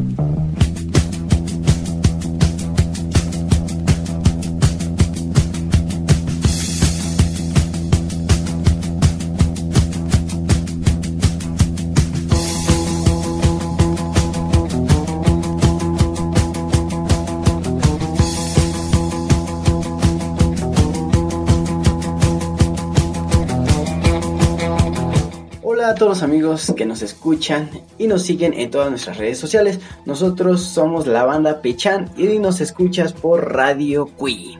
Bye. A todos los amigos que nos escuchan y nos siguen en todas nuestras redes sociales. Nosotros somos la banda Pechan y nos escuchas por Radio Cui.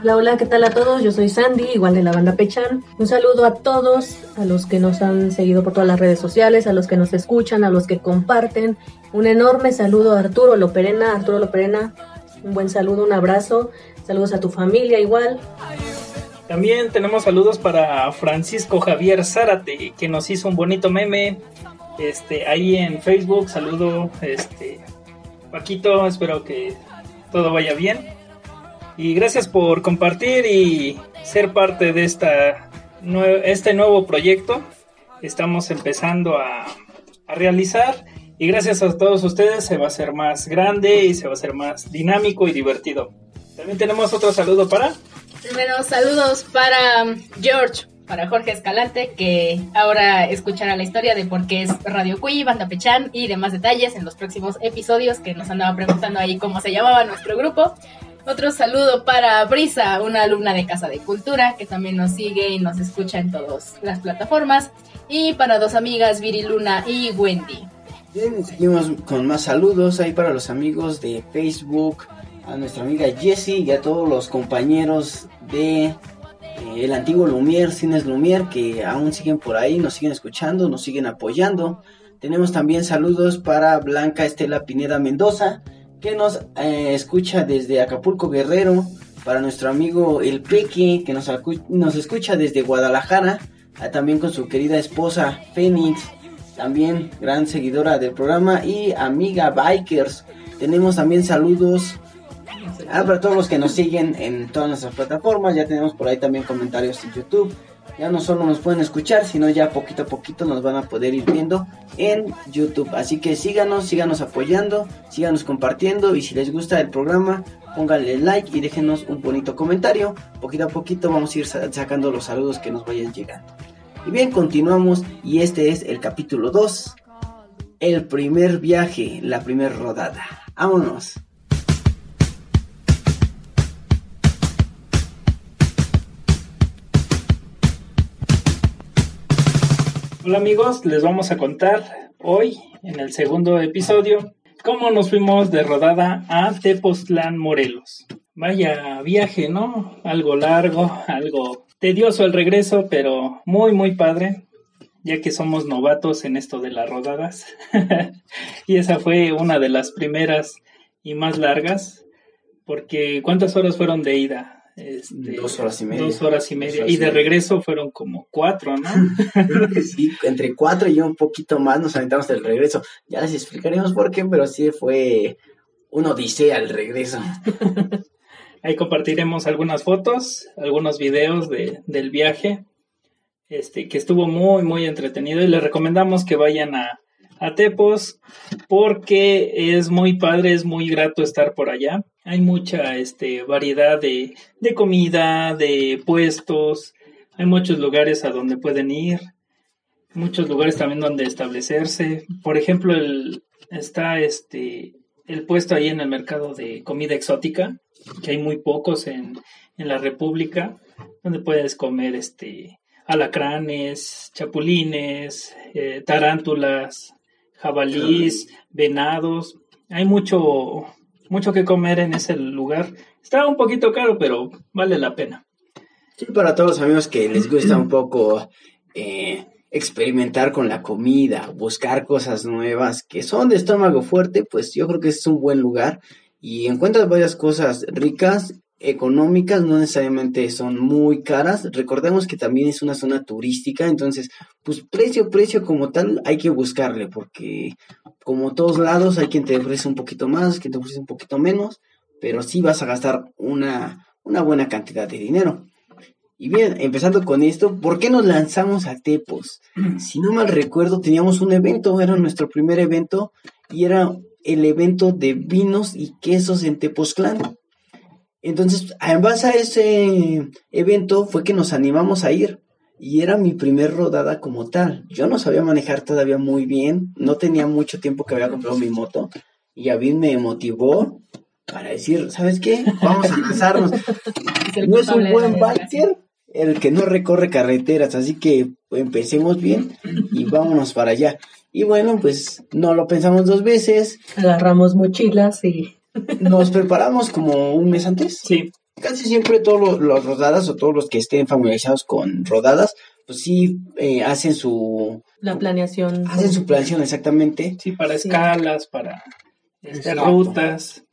Hola, hola, ¿qué tal a todos? Yo soy Sandy, igual de la banda Pechan. Un saludo a todos, a los que nos han seguido por todas las redes sociales, a los que nos escuchan, a los que comparten. Un enorme saludo a Arturo Loperena. Arturo Loperena, un buen saludo, un abrazo. Saludos a tu familia igual. También tenemos saludos para Francisco Javier Zárate, que nos hizo un bonito meme. Este, ahí en Facebook, saludo, este, Paquito, espero que todo vaya bien. Y gracias por compartir y ser parte de esta, este nuevo proyecto. Estamos empezando a, a realizar y gracias a todos ustedes se va a hacer más grande y se va a hacer más dinámico y divertido. También tenemos otro saludo para Primero, saludos para um, George, para Jorge Escalante, que ahora escuchará la historia de por qué es Radio Cuy, Banda Pechán y demás detalles en los próximos episodios que nos andaba preguntando ahí cómo se llamaba nuestro grupo. Otro saludo para Brisa, una alumna de Casa de Cultura, que también nos sigue y nos escucha en todas las plataformas. Y para dos amigas, Viri Luna y Wendy. Bien, seguimos con más saludos ahí para los amigos de Facebook, a nuestra amiga Jessie y a todos los compañeros de eh, el antiguo Lumière, Cines Lumière, que aún siguen por ahí, nos siguen escuchando, nos siguen apoyando. Tenemos también saludos para Blanca Estela Pineda Mendoza, que nos eh, escucha desde Acapulco Guerrero, para nuestro amigo El Peque, que nos, nos escucha desde Guadalajara, ah, también con su querida esposa Fénix, también gran seguidora del programa y amiga Bikers. Tenemos también saludos Ah, para todos los que nos siguen en todas nuestras plataformas, ya tenemos por ahí también comentarios en YouTube. Ya no solo nos pueden escuchar, sino ya poquito a poquito nos van a poder ir viendo en YouTube. Así que síganos, síganos apoyando, síganos compartiendo y si les gusta el programa, pónganle like y déjenos un bonito comentario. Poquito a poquito vamos a ir sacando los saludos que nos vayan llegando. Y bien, continuamos y este es el capítulo 2. El primer viaje, la primera rodada. Vámonos. Hola amigos, les vamos a contar hoy, en el segundo episodio, cómo nos fuimos de rodada a Tepoztlán, Morelos. Vaya viaje, ¿no? Algo largo, algo tedioso el regreso, pero muy, muy padre, ya que somos novatos en esto de las rodadas. y esa fue una de las primeras y más largas, porque ¿cuántas horas fueron de ida? Este, dos horas y media. Dos horas y media. y de regreso fueron como cuatro, ¿no? sí, entre cuatro y un poquito más nos aventamos del regreso. Ya les explicaremos por qué, pero sí fue un odisea el regreso. Ahí compartiremos algunas fotos, algunos videos de, del viaje, este, que estuvo muy, muy entretenido y les recomendamos que vayan a, a Tepos porque es muy padre, es muy grato estar por allá. Hay mucha este, variedad de, de comida, de puestos, hay muchos lugares a donde pueden ir, muchos lugares también donde establecerse. Por ejemplo, el, está este, el puesto ahí en el mercado de comida exótica, que hay muy pocos en, en la República, donde puedes comer este, alacranes, chapulines, eh, tarántulas, jabalís, venados. Hay mucho, mucho que comer en ese lugar. Está un poquito caro, pero vale la pena. Sí, para todos los amigos que les gusta un poco eh, experimentar con la comida, buscar cosas nuevas que son de estómago fuerte, pues yo creo que es un buen lugar y encuentras varias cosas ricas económicas, no necesariamente son muy caras. Recordemos que también es una zona turística, entonces, pues precio, precio como tal, hay que buscarle, porque como todos lados hay quien te ofrece un poquito más, quien te ofrece un poquito menos, pero sí vas a gastar una, una buena cantidad de dinero. Y bien, empezando con esto, ¿por qué nos lanzamos a Tepos? Si no mal recuerdo, teníamos un evento, era nuestro primer evento y era el evento de vinos y quesos en Tepoztlán. Entonces, en base a ese evento fue que nos animamos a ir y era mi primer rodada como tal. Yo no sabía manejar todavía muy bien, no tenía mucho tiempo que había comprado mi moto y David me motivó para decir, ¿sabes qué? Vamos a lanzarnos. no es un buen biker el que no recorre carreteras, así que empecemos bien y vámonos para allá. Y bueno, pues no lo pensamos dos veces. Agarramos mochilas y nos preparamos como un mes antes. Sí. Casi siempre todos los, rodadas o todos los que estén familiarizados con rodadas, pues sí eh, hacen su... La planeación. Hacen su planeación, exactamente. Sí, para escalas, para este, rutas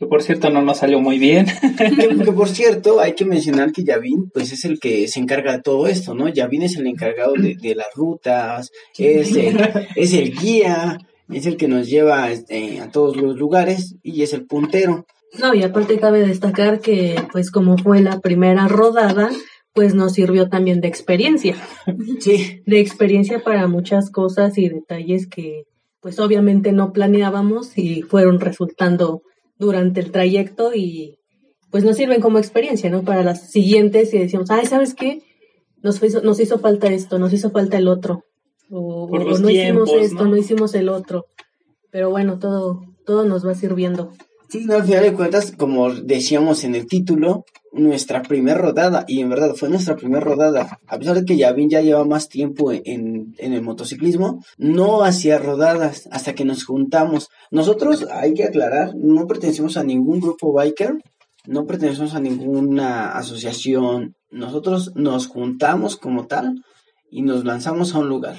que por cierto no nos salió muy bien. que, por cierto, hay que mencionar que Yavin, pues es el que se encarga de todo esto, ¿no? Yavin es el encargado de, las rutas, es el, es el guía, es el que nos lleva este, a todos los lugares y es el puntero. No, y aparte cabe destacar que, pues como fue la primera rodada, pues nos sirvió también de experiencia. Sí. De experiencia para muchas cosas y detalles que, pues obviamente no planeábamos y fueron resultando durante el trayecto y pues nos sirven como experiencia, ¿no? Para las siguientes y decíamos, ay, ¿sabes qué? Nos hizo, nos hizo falta esto, nos hizo falta el otro. O, no hicimos esto, ¿no? hicimos el otro. Pero bueno, todo, todo nos va sirviendo. Sí, no, al final de cuentas, como decíamos en el título, nuestra primera rodada, y en verdad fue nuestra primera rodada, a pesar de que Yavin ya lleva más tiempo en, en, el motociclismo, no hacía rodadas hasta que nos juntamos. Nosotros, hay que aclarar, no pertenecemos a ningún grupo biker, no pertenecemos a ninguna asociación, nosotros nos juntamos como tal y nos lanzamos a un lugar.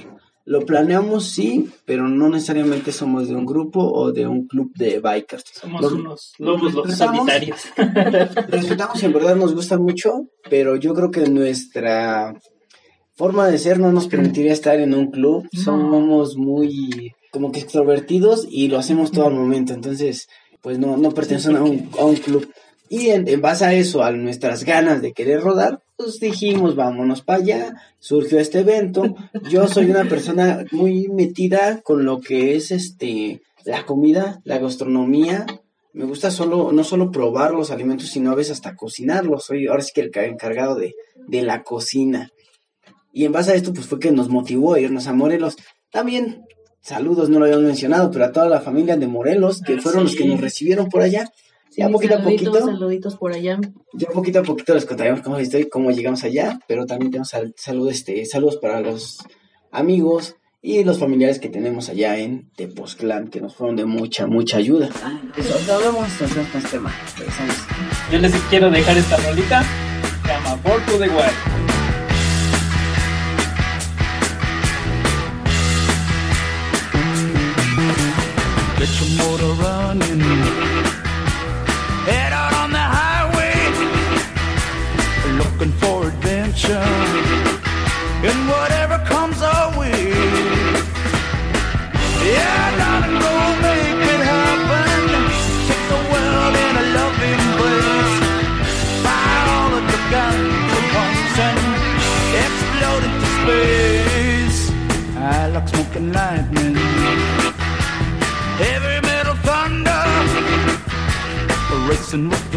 Lo planeamos, sí, pero no necesariamente somos de un grupo o de un club de bikers. Somos unos lobos los solitarios. respetamos en verdad nos gusta mucho, pero yo creo que nuestra forma de ser no nos permitiría estar en un club. Somos muy como que extrovertidos y lo hacemos todo al momento. Entonces, pues no, no pertenecen a un, a un club. Y en, base a eso, a nuestras ganas de querer rodar, pues dijimos, vámonos para allá, surgió este evento. Yo soy una persona muy metida con lo que es este la comida, la gastronomía. Me gusta solo, no solo probar los alimentos, sino a veces hasta cocinarlos. Soy ahora sí que el encargado de, de la cocina. Y en base a esto, pues fue que nos motivó a irnos a Morelos. También, saludos, no lo habíamos mencionado, pero a toda la familia de Morelos, que ah, fueron los que nos recibieron por allá ya poquito a poquito. Saluditos por allá. Ya poquito a poquito les contaremos cómo estoy, cómo llegamos allá, pero también tenemos saludos, este, saludos para los amigos y los familiares que tenemos allá en Tepoztlán, que nos fueron de mucha, mucha ayuda. Hablamos con este tema. Yo les quiero dejar esta rolita, se llama Born to the Wild. looking adventure and whatever comes our way. Yeah, darling, go make it happen. Take the world in a loving embrace. Fire all of the guns and explode into space. I like smoking lightning. Heavy metal thunder, racing with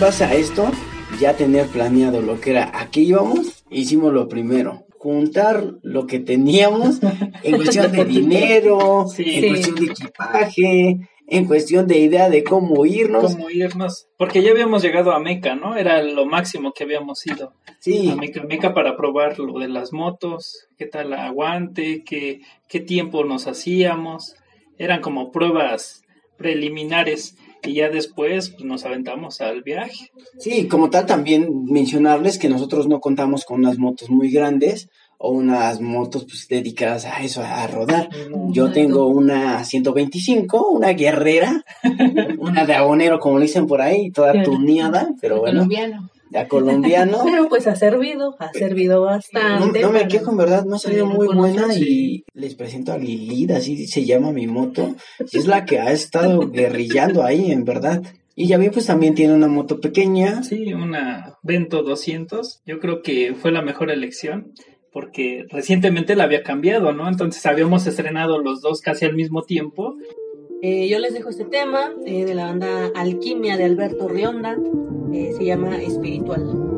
en base a esto, ya tener planeado lo que era a qué íbamos, hicimos lo primero. Juntar lo que teníamos en cuestión de dinero, Sí. en Sí. cuestión de equipaje, en cuestión de idea de cómo irnos, porque ya habíamos llegado a Meca, ¿no? Era lo máximo que habíamos ido. Sí, a Meca, Meca para probar lo de las motos, qué tal aguante, qué, qué tiempo nos hacíamos. Eran como pruebas preliminares y ya después pues, nos aventamos al viaje. Sí, como tal también mencionarles que nosotros no contamos con unas motos muy grandes o unas motos pues dedicadas a eso, a rodar. Yo tengo una 125, una guerrera, una de abonero como le dicen por ahí, toda tuneada, pero bueno, colombiano. La colombiano. Pero pues ha servido, ha servido bastante. no me quejo, en verdad, me ha salido muy buena y les presento a Lilith, así se llama mi moto, y es la que ha estado guerrillando ahí, en verdad. Y ya vi, pues también tiene una moto pequeña, Sí, una Vento 200. Yo creo que fue la mejor elección porque recientemente la había cambiado, ¿no? Entonces habíamos estrenado los dos casi al mismo tiempo. Eh, yo les dejo este tema eh, de la banda Alquimia de Alberto Rionda. eh, se llama Espiritual.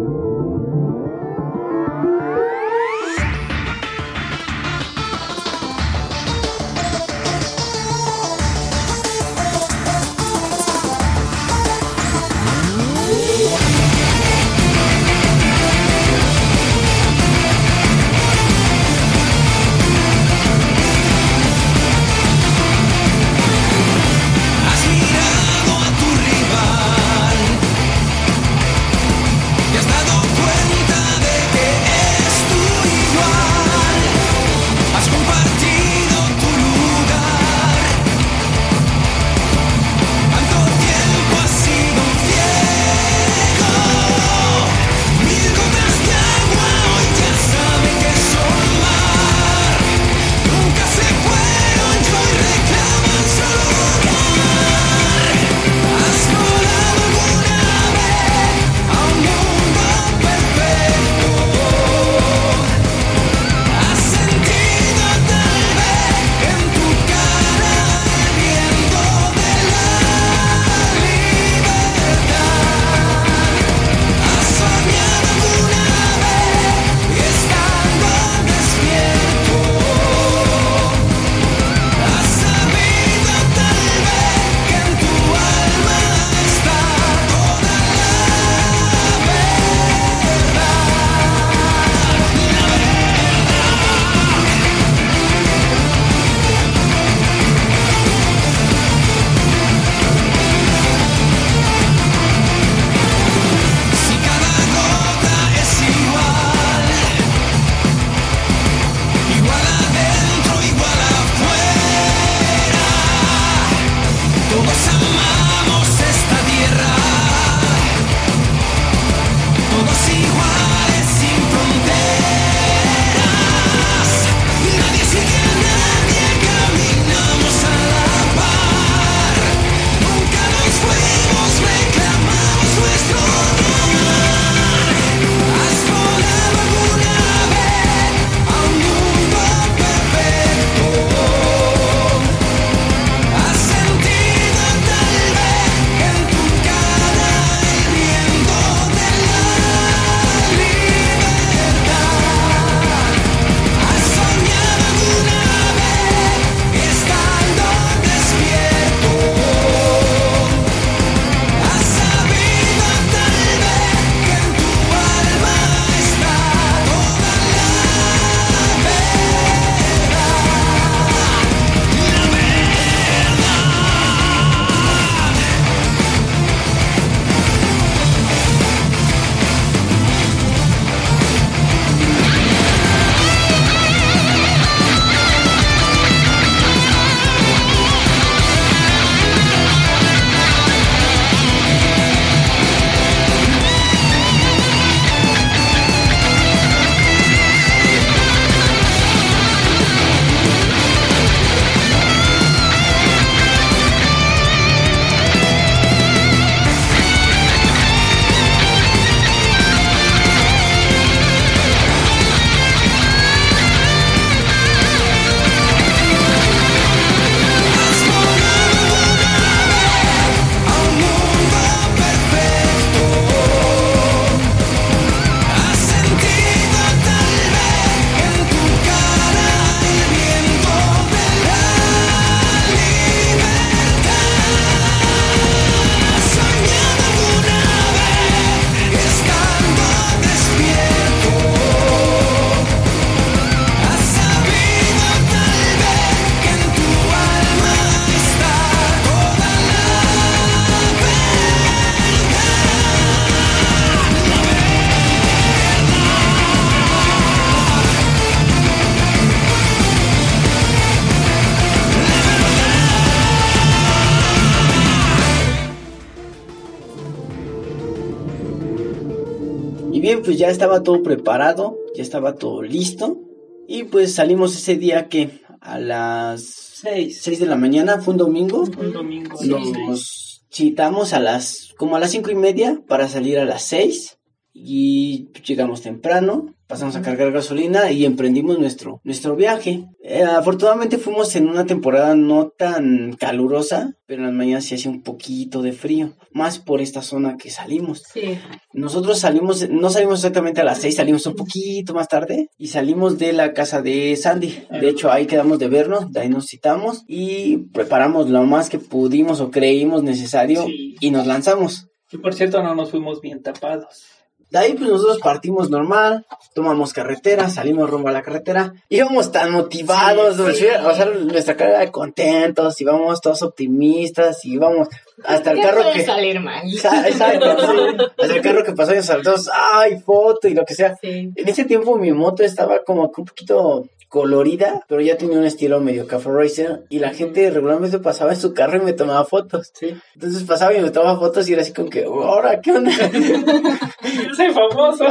Bien, pues ya estaba todo preparado, ya estaba todo listo. Y pues salimos ese día que a las 6. 6 de la mañana, fue un domingo. Un domingo. Nos citamos a las, como a las cinco y media para salir a las 6. Y llegamos temprano, pasamos a cargar gasolina y emprendimos nuestro, nuestro viaje. Eh, afortunadamente fuimos en una temporada no tan calurosa, pero en las mañanas sí hacía un poquito de frío, más por esta zona que salimos. Sí. Nosotros salimos, no salimos exactamente a las 6, salimos un poquito más tarde y salimos de la casa de Sandy. De hecho, ahí quedamos de vernos, de ahí nos citamos y preparamos lo más que pudimos o creímos necesario Sí. y nos lanzamos. Y por cierto, no nos fuimos bien tapados. De ahí pues nosotros partimos normal, tomamos carretera, salimos rumbo a la carretera, íbamos tan motivados, Sí, o sí. sea, o sea, nuestra cara de contentos, íbamos todos optimistas, íbamos hasta el ¿Qué carro que... salir mal? Exacto, sí. Hasta el carro que pasó y saltamos, ay, foto y lo que sea. En ese tiempo mi moto estaba como que un poquito colorida, pero ya tenía un estilo medio café racer y la gente regularmente pasaba en su carro y me tomaba fotos. Sí. Entonces pasaba y me tomaba fotos y era así como que, ahora, ¿qué onda? Soy famoso.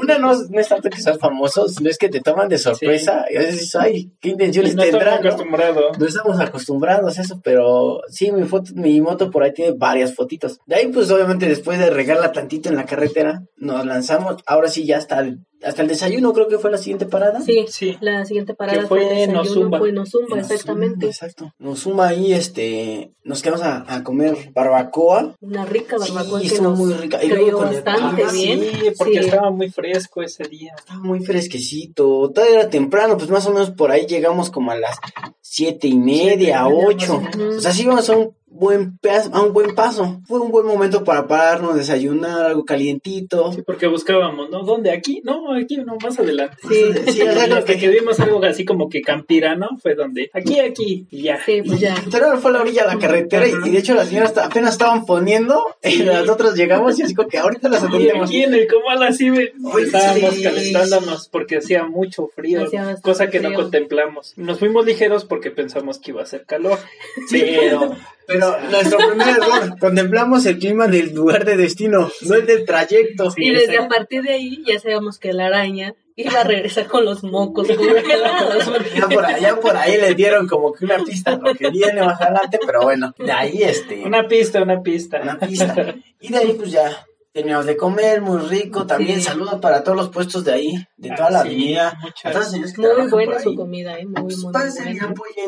Una no, no es tanto que seas famoso, sino es que te toman de sorpresa y a veces dices, ay, ¿qué intenciones no estamos tendrán? no? acostumbrados. No estamos acostumbrados a eso, pero sí, mi foto, mi moto por ahí tiene varias fotitos. De ahí, pues obviamente después de regarla tantito en la carretera, nos lanzamos. Ahora sí, ya hasta el, hasta el desayuno creo que fue la siguiente parada. Sí, Sí. la siguiente parada Que fue Nozumba. fue Nozumba, exactamente. exacto. Nos suma ahí, este, nos quedamos a, a comer barbacoa. Una rica barbacoa Sí, que estuvo nos muy rica. Y luego con el- bastante Ah, bien. Sí, porque Sí. estaba muy fresco ese día. Estaba muy fresquecito, todavía era temprano, pues más o menos por ahí llegamos como a las siete y media, Siete y media, ocho. más o menos. O sea, sí íbamos a un buen a un buen paso. Fue un buen momento para pararnos, desayunar, algo calientito. Sí, porque buscábamos, ¿no? ¿Dónde? ¿Aquí? No, aquí no, más adelante. Sí, Sí, Y hasta que vimos algo así como que campirano, fue donde, aquí, aquí, y ya. sí, pues ya. Literal fue a la orilla de la carretera y, y de hecho las señoras apenas estaban poniendo y nosotros llegamos y así como que ahorita las Y atendemos. aquí en el Comal así estábamos sí. calentándonos porque hacía mucho frío, Hacía cosa que no frío. contemplamos. Nos fuimos ligeros porque pensamos que iba a hacer calor. Pero, pero nuestro primer error, contemplamos el clima del lugar de destino, no el del trayecto. Sí, y desde a partir de ahí ya sabíamos que la araña iba a regresar con los mocos congelados. Ya por allá por ahí le dieron como que una pista lo que viene más adelante, pero bueno, de ahí este Una pista, una pista. una pista. Y de ahí pues ya terminamos de comer, muy rico. También Sí. saludos para todos los puestos de ahí, de toda Ah, la sí, avenida. muchas. A que Muy buena su comida, ¿eh? Muy, Pues, muy,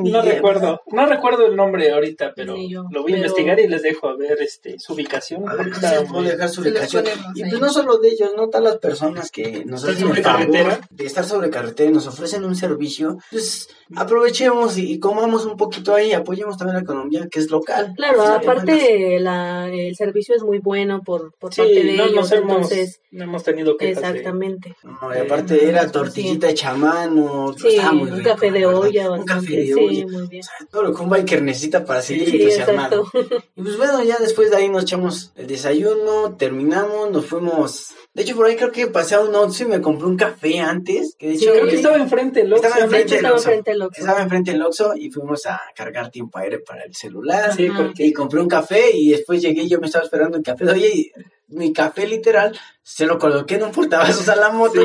muy No recuerdo, no recuerdo el nombre ahorita, pero Ni yo, lo voy a pero- investigar y les dejo a ver este su ubicación. A ver, sí, puedo dejar su ubicación. ponemos Y ahí. pues no solo de ellos, no todas las personas que nos ¿Están hacen el sobre favor carretera? de estar sobre carretera y nos ofrecen un servicio, pues aprovechemos y, y comamos un poquito ahí, apoyemos también la economía que es local. Claro, aparte la, el servicio es muy bueno por, por Sí, parte de no ellos, nos hemos, entonces, no hemos tenido de- exactamente. No, y aparte era tortillita hecha a mano, Sí, estaba muy un rico, café de olla, un café de sí, olla. muy bien. O sea, todo lo que un biker necesita para seguir Sí, entusiasmado. Y pues bueno, ya después de ahí nos echamos el desayuno, terminamos, nos fuimos. De hecho, por ahí creo que pasé a un Oxxo y me compré un café antes. Que de Sí, hecho, Creo que estaba enfrente el Oxxo, Estaba enfrente del Oxxo. Estaba enfrente del Oxxo y fuimos a cargar tiempo aire para el celular. Sí, porque Y compré un café y después llegué y yo me estaba esperando el café. Oye, y mi café literal se lo coloqué en un portavasos a la moto.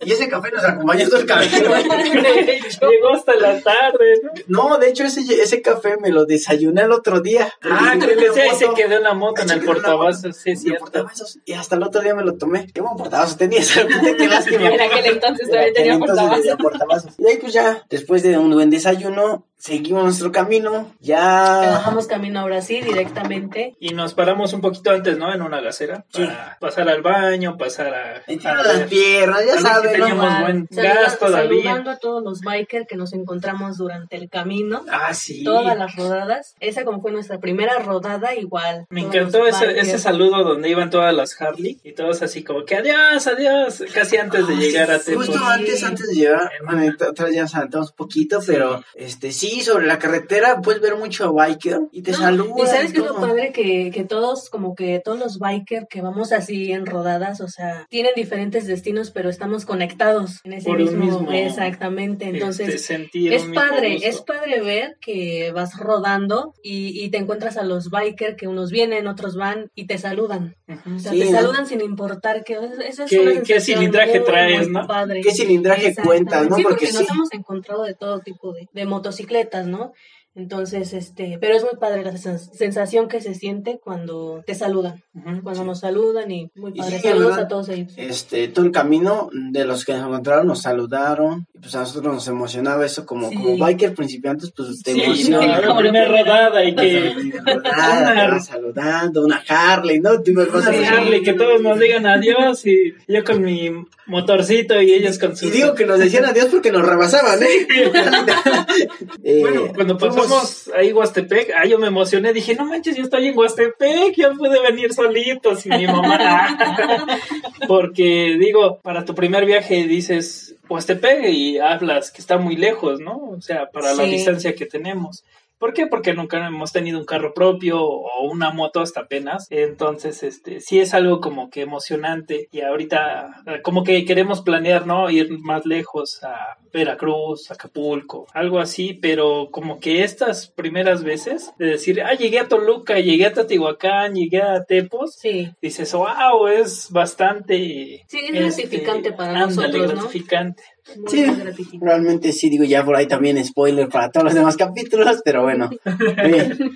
Y ese café nos acompañó todo el camino. llegó hasta la tarde, ¿no? No, de hecho ese, ese café me lo desayuné el otro día. Ah, creo que sí, se quedó en la moto, en el quedó en la portavasos, sí, es en el cierto. portavasos, y hasta el otro día me lo tomé. Qué buen portavasos tenía, ¿sabes? Qué lástima. En aquel entonces En todavía aquel tenía entonces portavasos. tenía portavasos. Y ahí pues ya, después de un buen desayuno, seguimos nuestro camino. Ya... Bajamos camino ahora sí, directamente. Y nos paramos un poquito antes, ¿no? En una gasera. Para pasar al baño, pasar a. A las piernas, ya ver si saben, ¿no? teníamos buen Saluda- gas todavía. Saludando a todos los bikers que nos encontramos durante el camino. Ah, sí. Todas las rodadas. Esa como fue nuestra primera rodada, igual. Me encantó ese, ese saludo donde iban todas las Harley y todos así como que adiós, adiós, casi antes de llegar a Tepos. Justo antes, antes de llegar, bueno, atrás ya nos adelantamos un poquito, pero este sí, sobre la carretera puedes ver mucho biker y te No, saludan. Y sabes que es lo padre que, que todos, como que todos los bikers que vamos así en rodada rodadas, o sea, tienen diferentes destinos, pero estamos conectados en ese Por mismo, mismo, exactamente. Entonces, Este, sentir es padre, gusto. es padre ver que vas rodando y, y te encuentras a los biker que unos vienen, otros van y te saludan. O sea, Sí, te ¿no? saludan sin importar que esa es ¿Qué- una qué cilindraje muy, traes, muy no? padre. ¿Qué cilindraje cuentas, no? Sí, Porque porque nos sí. hemos encontrado de todo tipo de, de motocicletas, ¿no? Entonces, este, pero es muy padre la sens- sensación que se siente cuando te saludan, cuando nos saludan y muy Y padre. sí, Saludos ¿verdad? a todos ellos. Este, todo el camino de los que nos encontraron nos saludaron y pues a nosotros nos emocionaba eso como, Sí. como biker principiantes pues te Sí, emociona. no, la primera rodada y que Rodada, vas saludando, una Harley, ¿no? Así. Harley, que todos nos digan adiós y yo con mi motorcito y ellos con su... Y digo que nos decían adiós porque nos rebasaban, ¿eh? Eh, Bueno, cuando fuimos- ahí Huastepec, ah, yo me emocioné, dije, no manches, yo estoy en Huastepec, yo pude venir solito sin mi mamá. Porque digo, para tu primer viaje dices Huastepec y hablas que está muy lejos, ¿no? O sea, para la distancia que tenemos. ¿Por qué? Porque nunca hemos tenido un carro propio o una moto hasta apenas. Entonces, este, sí es algo como que emocionante y ahorita eh, como que queremos planear, ¿no? Ir más lejos a Veracruz, Acapulco, algo así, pero como que estas primeras veces de decir, ah, llegué a Toluca, llegué a Teotihuacán, llegué a Tepos, Sí, dices, wow, es bastante... Sí, es gratificante para ándale, nosotros, ¿no? gratificante. Sí. Realmente sí, digo ya por ahí también spoiler para todos los demás capítulos, pero bueno,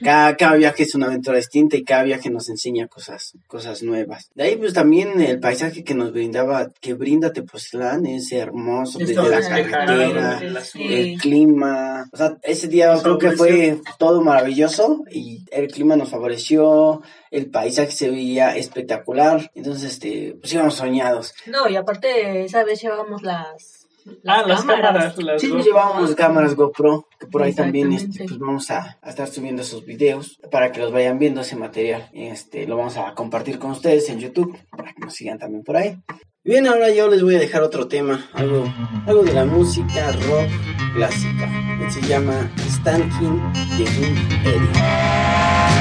cada, cada viaje es una aventura distinta y cada viaje nos enseña cosas, cosas nuevas. De ahí pues también el paisaje que nos brindaba, que brinda Tepoztlán es hermoso, desde la carretera, el clima, o sea, ese día creo que fue todo maravilloso y el clima nos favoreció, el paisaje se veía espectacular, entonces este, pues íbamos soñados. No, y aparte, esa vez llevábamos las, Ah, las cámaras. Las Sí, GoPro. llevábamos cámaras GoPro, que por ahí también este, pues vamos a, a estar subiendo esos videos para que los vayan viendo ese material. Este, lo vamos a compartir con ustedes en YouTube para que nos sigan también por ahí. Bien, ahora yo les voy a dejar otro tema, algo, algo de la música rock clásica, que se llama Stankin de Boom Eddie.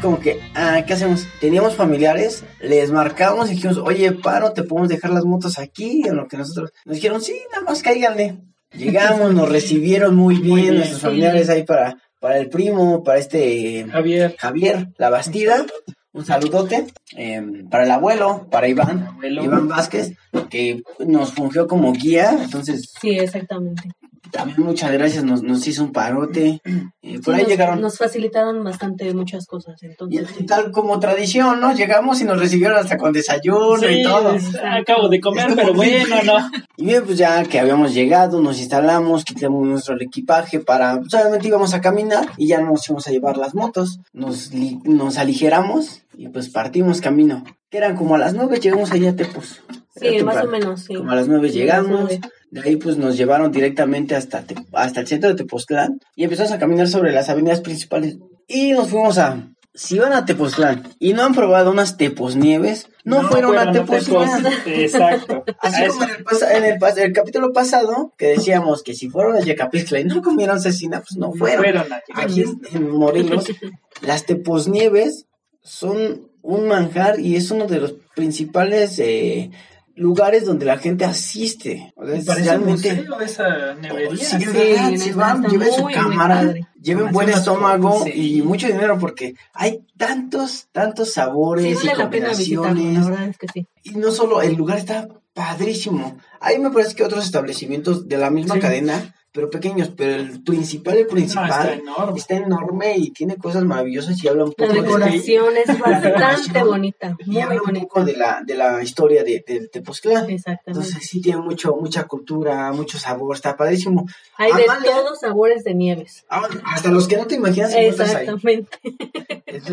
Como que, ah, ¿qué hacemos? Teníamos familiares, les marcamos y dijimos, oye, paro, te podemos dejar las motos aquí, en lo que nosotros nos dijeron, sí, nada más cáiganle. Llegamos, nos recibieron muy bien, bien, nuestros sí. familiares ahí para, para el primo, para este Javier. Javier La Bastida. un saludote eh, para el abuelo, para Iván, Abuelo. Iván Vázquez, que nos fungió como guía, entonces Sí, exactamente. También muchas gracias, nos, nos hizo un parote. Eh, por Sí, ahí nos, llegaron, Nos facilitaron bastante muchas cosas, entonces. y tal como tradición, ¿no? Llegamos y nos recibieron hasta con desayuno y todo. es- acabo de comer, Estuvo pero bien. bueno, ¿no? Y bien, pues ya que habíamos llegado, nos instalamos, quitamos nuestro equipaje para, pues obviamente íbamos a caminar y ya nos íbamos a llevar las motos. Nos, li- nos aligeramos y pues partimos camino. Que eran como a las nueve, llegamos allá a Tepos. Sí, más o menos, sí. Como a las nueve Sí, llegamos. De ahí pues nos llevaron directamente hasta, Te- hasta el centro de Tepoztlán y empezamos a caminar sobre las avenidas principales. Y nos fuimos a... Si van a Tepoztlán y no han probado unas Teposnieves, no, fueron, a Tepoztlán. Tepos- Exacto. Así como en el, pasa- en el, pas- el capítulo pasado, que decíamos que si fueron a Yecapixtla y no comieron cecina, pues no no fueron. a. Aquí en, en Morelos, las teposnieves son un manjar y es uno de los principales eh, lugares donde la gente asiste. O sea, es Parece realmente... museo esa nevería. Sí, en Sí, verdad, neta, si van, está lleven su cámara, lleven buen estómago sí. y mucho dinero porque hay tantos, tantos sabores Sí, y la pena combinaciones. la verdad es que sí. Y no solo, el lugar está padrísimo. Ahí me parece que otros establecimientos de la misma Sí. cadena, pero pequeños, pero el principal, el No, principal, está enorme. está enorme y tiene cosas maravillosas y habla un La poco de, decoración es bastante bonita, y muy habla un bonita. poco de la, de la historia de, de Tepoztlán. Exactamente. Entonces sí tiene mucho, mucha cultura, mucho sabor, está padrísimo. Hay de Amalia- todos sabores de nieves. Ah, hasta los que no te imaginas. Exactamente.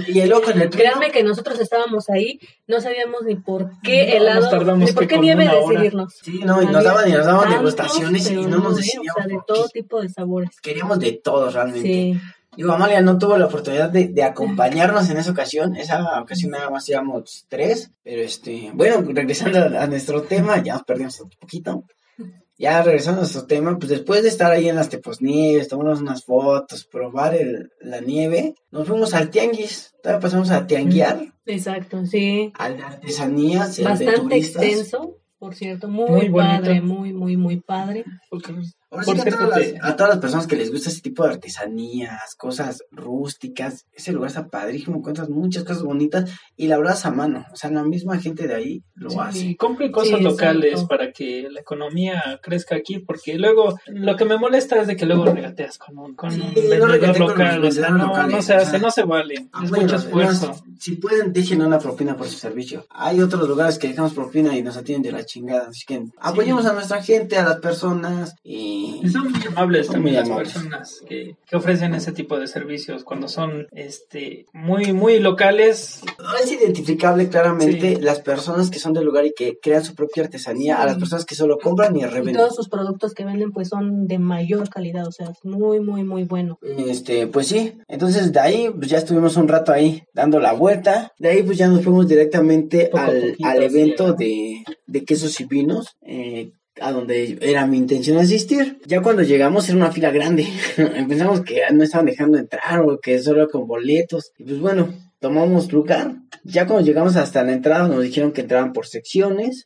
Y el loco en el Créanme que nosotros estábamos ahí, no sabíamos ni por qué No, helado, ni por qué nieve decidirnos. Sí, no, y nos daban y nos daban degustaciones y no nos decidíamos. Todo tipo de sabores. Queríamos de todo realmente. Sí. Digo, Amalia no tuvo la oportunidad de, de acompañarnos en esa ocasión. Esa ocasión nada más íbamos tres. Pero este, bueno, regresando a, a nuestro tema, ya nos perdimos un poquito. Ya regresando a nuestro tema, pues después de estar ahí en las Teposnieves, tomarnos unas fotos, probar el- la nieve, nos fuimos al tianguis. Todavía pasamos a tianguear, Exacto, sí. al de artesanías, y al de Bastante turistas. extenso, por cierto. Muy, Muy bonito. padre, muy, muy, muy padre. Porque- Ahora sí Por que a todas, las, a todas las personas que les gusta ese tipo de artesanías, cosas rústicas, ese lugar está padrísimo, encuentras muchas cosas bonitas y la verdad a mano, o sea, la misma gente de ahí lo Sí, hace. compre cosas Sí, locales exacto. para que la economía crezca aquí, porque luego lo que me molesta es de que luego regateas con un, con Sí, un no vendedor local, los o sea, vendedores no, locales, no se o hace, sea, no se vale, es Apóyenlos, mucho esfuerzo. además, Si pueden, dejen una propina por su servicio. Hay otros lugares que dejamos propina y nos atienden de la chingada, así que apoyemos a nuestra gente, a las personas y... Y son muy amables Son también muy las personas que, que ofrecen ese tipo de servicios cuando son este muy muy locales. Es identificable claramente Sí. las personas que son del lugar y que crean su propia artesanía a las personas que solo compran y Y revenden. todos sus productos que venden pues son de mayor calidad, o sea, es muy, muy, muy bueno. Este, pues sí, entonces de ahí pues ya estuvimos un rato ahí dando la vuelta, de ahí pues ya nos fuimos directamente al, poquito, al evento sí. de, de quesos y vinos, eh, a donde era mi intención asistir. Ya cuando llegamos era una fila grande, pensamos que no estaban dejando entrar o que solo con boletos, y pues bueno, tomamos lugar. Ya cuando llegamos hasta la entrada nos dijeron que entraban por secciones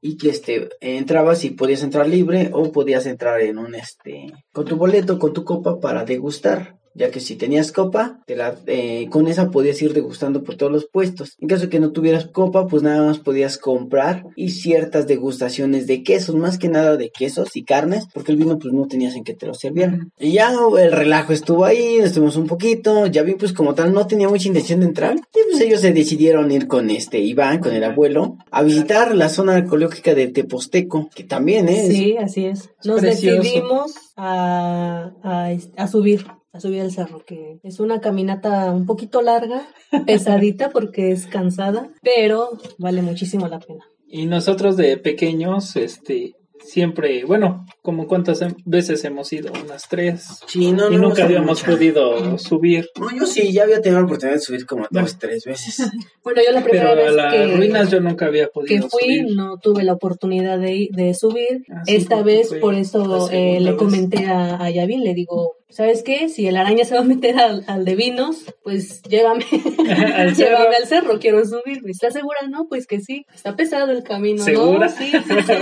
y que este entrabas y podías entrar libre o podías entrar en un este con tu boleto con tu copa para degustar ya que si tenías copa te la, eh, con esa podías ir degustando por todos los puestos. En caso de que no tuvieras copa pues nada más podías comprar y ciertas degustaciones de quesos más que nada de quesos y carnes porque el vino pues no tenías en que te lo sirvieran y ya el relajo estuvo ahí estuvimos un poquito ya vi pues como tal no tenía mucha intención de entrar. Y pues ellos se decidieron ir con este Iván con el abuelo a visitar la zona arqueológica de Teposteco que también es Sí, así es. Es. Nos precioso. decidimos a, a, a subir, a subir al cerro, que es una caminata un poquito larga, pesadita porque es cansada, pero vale muchísimo la pena. Y nosotros de pequeños, este, siempre, bueno, como cuántas veces hemos ido, unas tres, Sí, no, y no, nunca no, habíamos mucha. podido subir. No, yo sí, ya había tenido la oportunidad de subir como Bueno. dos, tres veces. Bueno, yo la Pero primera a vez las que, ruinas yo nunca había que podido fui subir. no tuve la oportunidad de, ir- de subir. Ah, Esta vez, por eso eh, le vez. comenté a, a Yavin, le digo, ¿sabes qué? Si el araña se va a meter al, al de vinos, pues llévame, Al llévame al cerro, quiero subir. ¿Estás segura? No, pues que sí. Está pesado el camino, ¿Segura? ¿no? Sí, sí, sí.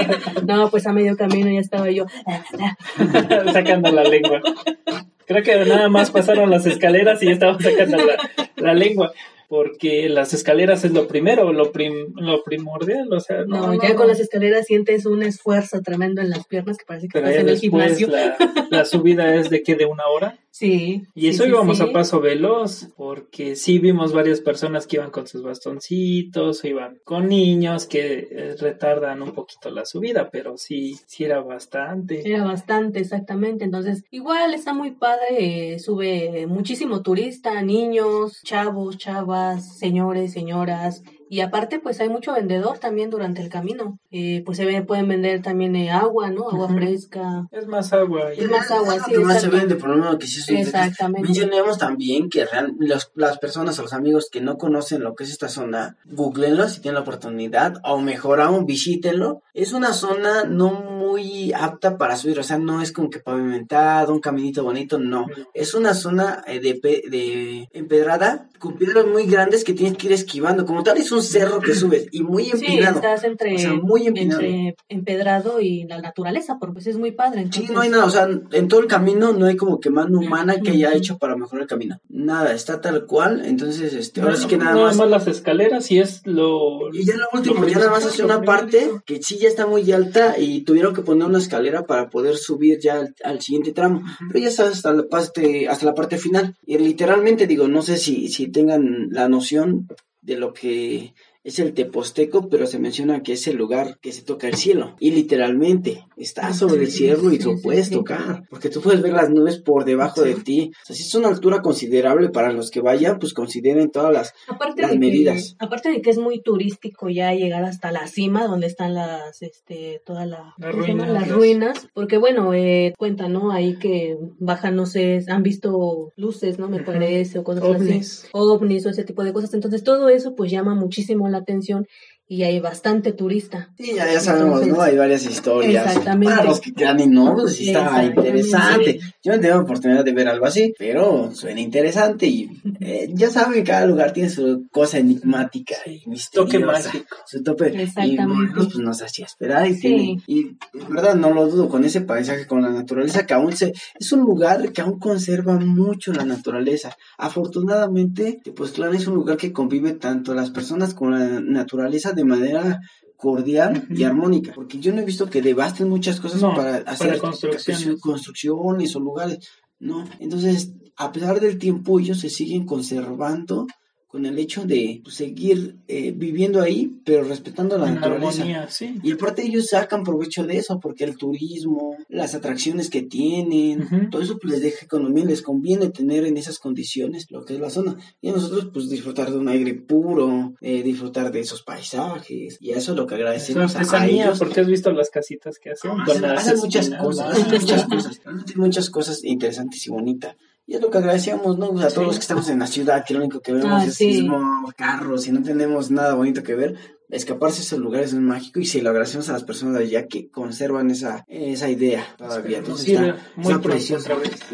No, pues a medio camino ya estaba yo. sacando la lengua. Creo que nada más pasaron las escaleras y ya estaba sacando la, la lengua. Porque las escaleras es lo primero, lo, prim- lo primordial, o sea, no, No, ya con las escaleras sientes un esfuerzo tremendo en las piernas que parece que pero estás en el gimnasio. la, la subida es de que de una hora. Sí. Y eso sí, íbamos sí. a paso veloz, porque sí vimos varias personas que iban con sus bastoncitos, o iban con niños que eh, retardan un poquito la subida, pero sí, sí era bastante. Era bastante, exactamente. Entonces, igual está muy padre, eh, sube muchísimo turista, niños, chavos, chavas, señores, señoras. Y aparte, pues hay mucho vendedor también durante el camino. Eh, pues se pueden vender también eh, agua, ¿no? Agua fresca. Es más agua. Es más agua, sí, más se vende, por lo menos que sí. Exactamente. Mencionemos también que real- los- las personas o los amigos que no conocen lo que es esta zona, googleenlo si tienen la oportunidad, o mejor aún, visítenlo. Es una zona no muy apta para subir, o sea, no es como que pavimentado, un caminito bonito, no. Es una zona eh, de, de empedrada con piedras muy grandes que tienes que ir esquivando. Como tal, es un cerro que subes y muy Sí, empinado. estás entre, O sea, muy empinado. entre empedrado y la naturaleza, porque pues es muy padre. Sí, no hay nada, o sea, en todo el camino no hay como que mano humana que haya hecho para mejorar el camino. Nada, está tal cual, entonces, este, ahora sí que nada más. las escaleras y es lo... Y ya lo último, lo ya nada más hace una parte que sí ya está muy alta y tuvieron que poner una escalera para poder subir ya al, al siguiente tramo. Pero ya está hasta la parte, hasta la parte final. Y literalmente digo, no sé si, si tengan la noción de lo que es el Teposteco, pero se menciona que es el lugar que se toca el cielo. Y literalmente está sobre el cielo y Sí, lo sí, puedes sí. tocar, porque tú puedes ver las nubes por debajo de ti. O sea, si es una altura considerable para los que vayan, pues consideren todas las Aparte las de medidas. Que, aparte de que es muy turístico ya llegar hasta la cima donde están las, este, toda la, Las ruinas. las ruinas, porque bueno, eh, cuentan, ¿no? Ahí que bajan, no sé, han visto luces, ¿no? Me parece, o cosas Ovnis. así, ovnis o ese tipo de cosas. Entonces todo eso pues llama muchísimo la atención y hay bastante turista. Sí, ya, ya sabemos, Entonces, ¿no? Hay varias historias. exactamente. Para los que quedan y no, pues sí está Exactamente, interesante. Yo no tengo oportunidad de ver algo así, pero suena interesante y eh, ya saben, cada lugar tiene su cosa enigmática y Toque misteriosa. mágico. Su tope. Y Exactamente. movernos, pues nos hacía esperar y Sí. tiene, y verdad no lo dudo con ese paisaje, con la naturaleza que aún se, es un lugar que aún conserva mucho la naturaleza. Afortunadamente, Tepoztlán es un lugar que convive tanto las personas con la naturaleza de manera cordial y armónica, porque yo no he visto que devasten muchas cosas No, para para hacer construcciones. construcciones o lugares, no. Entonces, a pesar del tiempo, ellos se siguen conservando con el hecho de pues, seguir eh, viviendo ahí, pero respetando la En naturaleza. armonía, sí. Y aparte ellos sacan provecho de eso, porque el turismo, las atracciones que tienen, todo eso pues, les deja economía, les conviene tener en esas condiciones lo que es la zona. Y a nosotros pues disfrutar de un aire puro, eh, disfrutar de esos paisajes, y eso es lo que agradecemos a artesanía, ellos. porque has visto las casitas que hacen Ah, hacen, muchas cosas, hacen muchas cosas, muchas cosas interesantes y bonitas. Y es lo que agradecemos, ¿no? O sea, a todos Sí. los que estamos en la ciudad, que lo único que vemos Ah, es sí. sismo, carros y no tenemos nada bonito que ver. Escaparse de esos lugares es mágico y se lo agradecemos a las personas de allá que conservan esa, esa idea todavía. Entonces ir está, muy está precioso.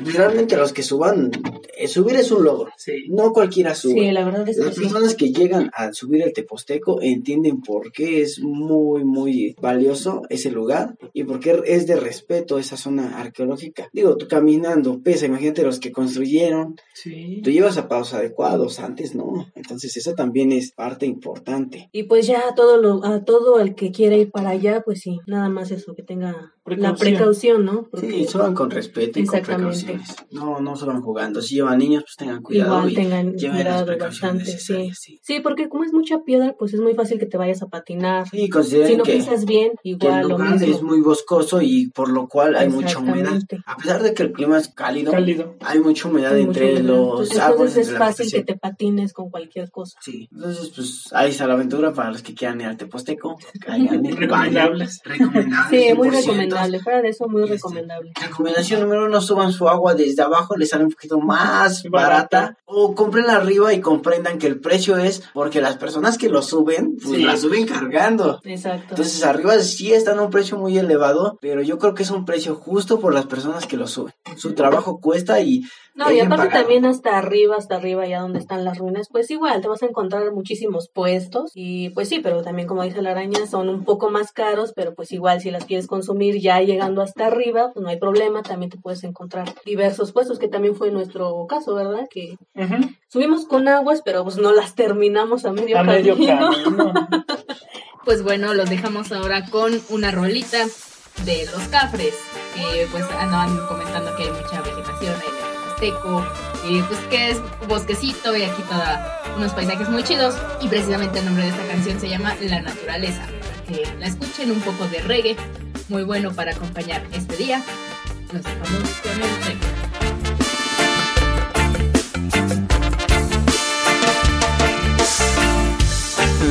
realmente los que suban, eh, subir es un logro. Sí. No cualquiera sube. Sí, la verdad es que Las sí. personas que llegan a subir el Teposteco entienden por qué es muy, muy valioso ese lugar y por qué es de respeto esa zona arqueológica. Digo, tú caminando, pesa, imagínate los que construyeron, Sí. tú llevas a pasos adecuados, antes no. Entonces eso también es parte importante. Y pues ya a todo lo, a todo el que quiera ir para allá, pues sí, nada más eso, que tenga la Precaución. ¿no? Sí, suban con respeto y con precauciones. No, no suban jugando. Si llevan niños, pues tengan cuidado igual y tengan lleven cuidado bastante, sí. Sí, Sí, porque como es mucha piedra, pues es muy fácil que te vayas a patinar. Sí, consideren si no que... pisas bien, que el igual lo lugar mismo. es muy boscoso y por lo cual hay mucha humedad. A pesar de que el clima es cálido, Cálido. hay mucha humedad Hay entre mucha humedad. los Entonces, árboles. entonces es fácil que te patines con cualquier cosa. Sí, entonces pues ahí está la aventura para los que quieran ir al Teposteco. Caigan, Recomendables. Recomendables. Sí, muy 100%. recomendable. Fuera de eso, muy Este, recomendable. Recomendación número uno, suban su agua desde abajo, les sale un poquito más Barata. barata. O comprenla arriba y comprendan que el precio es porque las personas que lo suben, pues Sí. la suben cargando. Exacto. Entonces arriba sí están a un precio muy elevado, pero yo creo que es un precio justo por las personas que lo suben. su trabajo cuesta y No, y aparte pagado. también hasta arriba, hasta arriba, ya donde están las ruinas, pues igual te vas a encontrar muchísimos puestos y pues sí, pero también como dice la araña, son un poco más caros, pero pues igual si las quieres consumir ya llegando hasta arriba, pues no hay problema, también te puedes encontrar diversos puestos, que también fue nuestro caso, ¿verdad? Que subimos con aguas, pero pues no las terminamos a medio A medio camino. Pues bueno, los dejamos ahora con una rolita de los cafres, que pues andaban comentando que hay mucha vegetación ahí en el Pues que es bosquecito y aquí toda unos paisajes muy chidos, y precisamente el nombre de esta canción se llama La Naturaleza, que la escuchen un poco de reggae, muy bueno para acompañar este día. Los dejamos con el tema.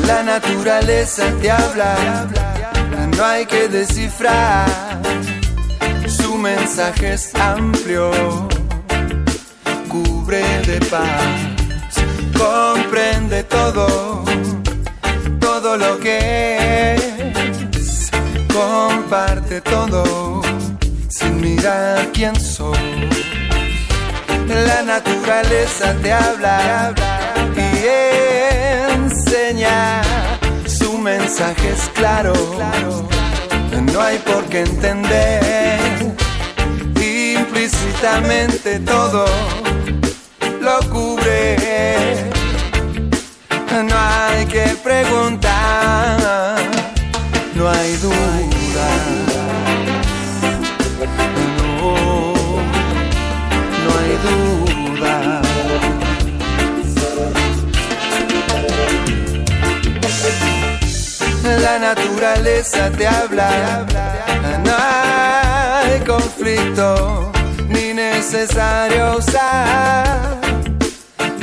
La naturaleza te habla, no hay que descifrar. Su mensaje es amplio, cubre de paz, comprende todo, todo lo que es, comparte todo, sin mirar quién sos. La naturaleza te habla y enseña. Su mensaje es claro. No hay por qué entender implícitamente todo lo cubre. No hay que preguntar, no hay duda. No, no hay duda. La naturaleza te habla, no hay conflicto necesario usar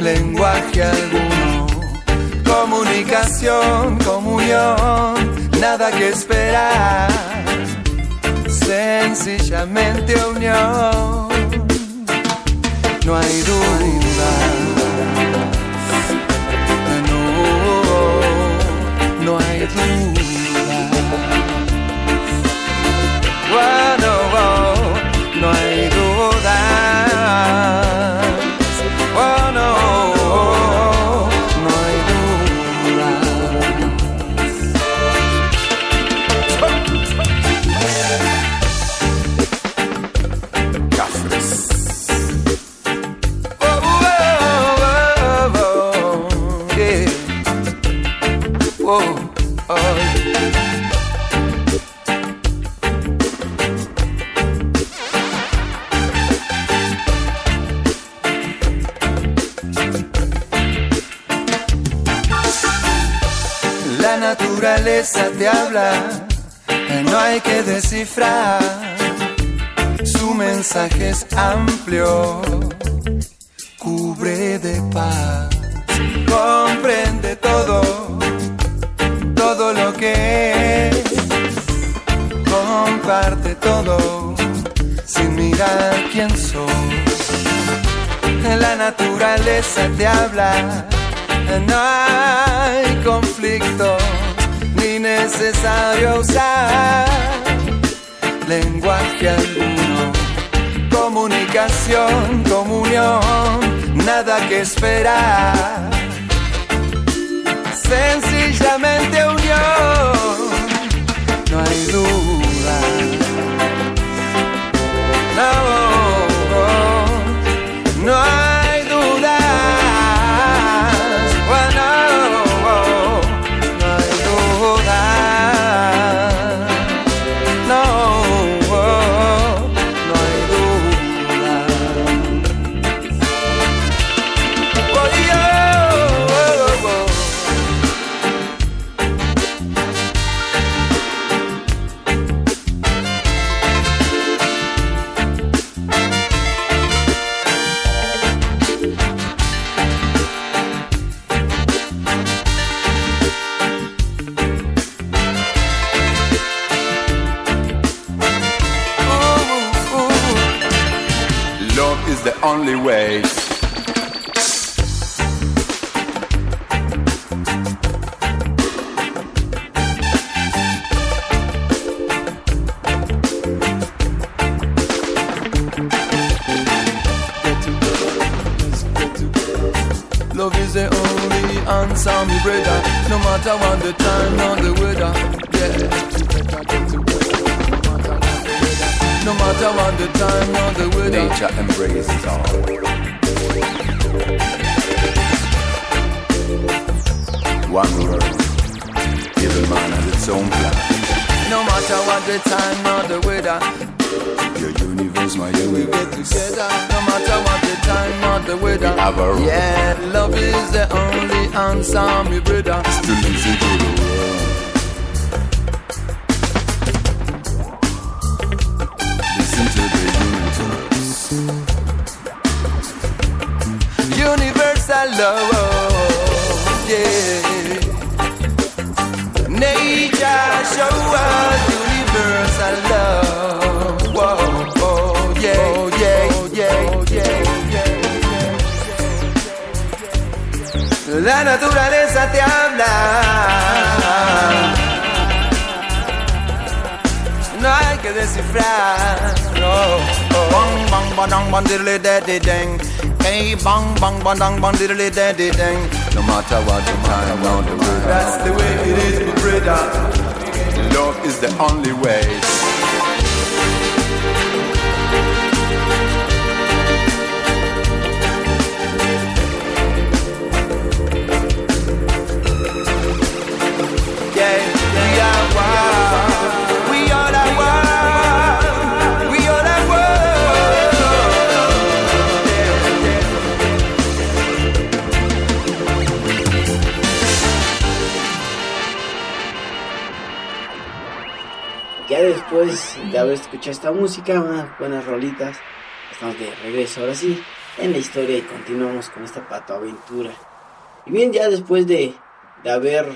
lenguaje alguno. Comunicación, comunión, nada que esperar, sencillamente unión. No hay duda. No, no hay duda. Naturaleza te habla, no hay que descifrar. Su mensaje es amplio, cubre de paz, comprende todo, todo lo que es, comparte todo, sin mirar quién sos. La naturaleza te habla, no hay conflicto ni necesario usar lenguaje alguno. Comunicación, comunión, nada que esperar. Sencillamente unión, no hay duda. No, no hay Matter the time or the weather. Nature embraces all. One world, every man has its own plan. No matter what the time or the weather, your universe, my universe. We get together, no matter what the time or the weather. We have yeah, love is the only answer, me brother. Still listen to the world. Universal love, yeah. Universal love. Oh, oh. La naturaleza te habla. No hay que descifrar. Bang bang bang bang bang diddly daddy dang. Hey bang bang bang bang bang diddly daddy dang. No matter what the time, no the way. That's the way it is, my brother. Love is the only way. Después de haber escuchado esta música, unas buenas rolitas, estamos de regreso ahora sí en la historia y continuamos con esta patoaventura. Y bien, ya después de, de haber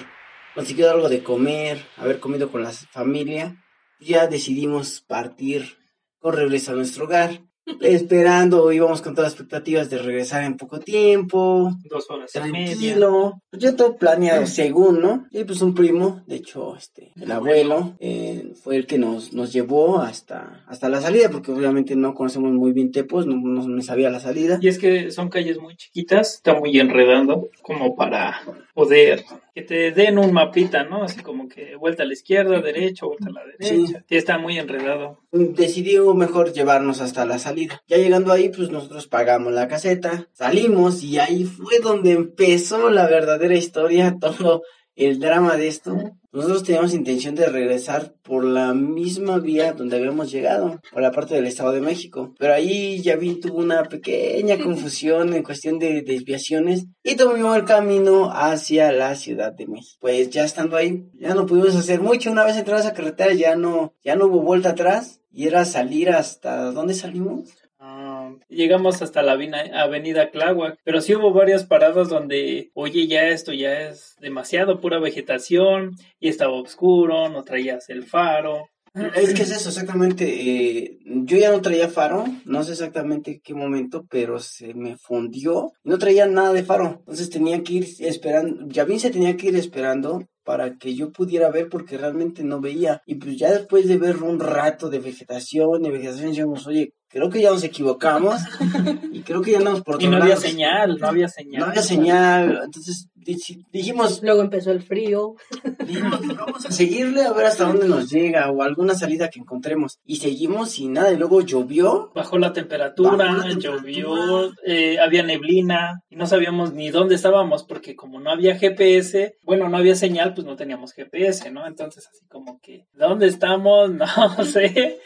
conseguido algo de comer, haber comido con la familia, ya decidimos partir con regreso a nuestro hogar. Esperando, íbamos con todas las expectativas de regresar en poco tiempo, Dos horas y media. tranquilo. Pues yo todo planeado según, ¿no? Y pues un primo, de hecho, este, el abuelo, eh, fue el que nos, nos llevó hasta, hasta la salida, porque obviamente no conocemos muy bien Tepos, no, no me sabía la salida. Y es que son calles muy chiquitas, está muy enredando, como para poder que te den un mapita, ¿no? Así como que vuelta a la izquierda, derecha, vuelta a la derecha. Y está muy enredado. Decidió mejor llevarnos hasta la salida. Ya llegando ahí, pues nosotros pagamos la caseta, salimos y ahí fue donde empezó la verdadera historia, todo el drama de esto. Nosotros teníamos intención de regresar por la misma vía donde habíamos llegado, por la parte del Estado de México. Pero ahí ya vi tuvo una pequeña confusión en cuestión de desviaciones y tomamos el camino hacia la Ciudad de México. Pues ya estando ahí, ya no pudimos hacer mucho. Una vez entrada a esa carretera ya no, ya no hubo vuelta atrás y era salir hasta ¿dónde salimos? Ah, llegamos hasta la avenida Tláhuac, pero sí hubo varias paradas donde, oye, ya esto ya es demasiado, pura vegetación, y estaba oscuro, no traías el faro. Es que es eso, exactamente. eh, yo ya no traía faro, no sé exactamente qué momento, pero se me fundió. No traía nada de faro, entonces tenía que ir esperando. Yavin se tenía que ir esperando para que yo pudiera ver porque realmente no veía. Y pues ya después de ver un rato de vegetación y vegetación, dijimos, oye, creo que ya nos equivocamos y creo que ya andamos por Y no había lado". señal, no había señal. No había señal, entonces dij- dijimos, Luego empezó el frío. Dijimos, vamos a seguirle a ver hasta dónde nos llega o alguna salida que encontremos. Y seguimos sin nada. Y luego llovió. Bajó la temperatura, Bajó la temperatura. llovió, eh, había neblina y no sabíamos ni dónde estábamos porque como no había GPS, bueno, no había señal, pues no teníamos GPS, ¿no? Entonces así como que, ¿dónde estamos? No sé.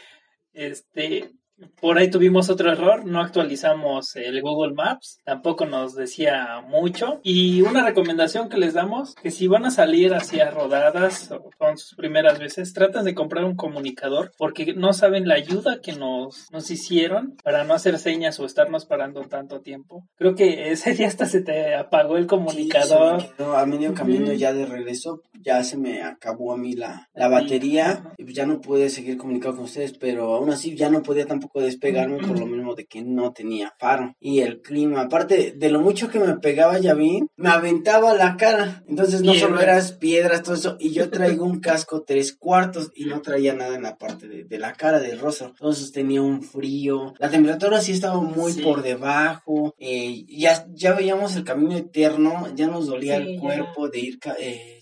Este, por ahí tuvimos otro error, no actualizamos el Google Maps, tampoco nos decía mucho. Y una recomendación que les damos, que si van a salir hacia rodadas o con sus primeras veces, traten de comprar un comunicador porque no saben la ayuda que nos, nos hicieron para no hacer señas o estarnos parando tanto tiempo. Creo que ese día hasta se te apagó el comunicador. Sí, quedó a medio camino ya de regreso. Ya se me acabó a mí la, la batería. Y pues ya no pude seguir comunicado con ustedes. Pero aún así ya no podía tampoco despegarme por lo mismo de que no tenía faro. Y el clima, aparte de lo mucho que me pegaba Yavín, me aventaba la cara. Entonces no solo Piedras. eras piedras, todo eso. Y yo traigo un casco tres cuartos y no traía nada en la parte de, de la cara del rostro. Entonces tenía un frío. La temperatura sí estaba muy Sí. por debajo. eh, ya, ya veíamos el camino eterno. Ya nos dolía Sí, el ya. cuerpo de ir eh,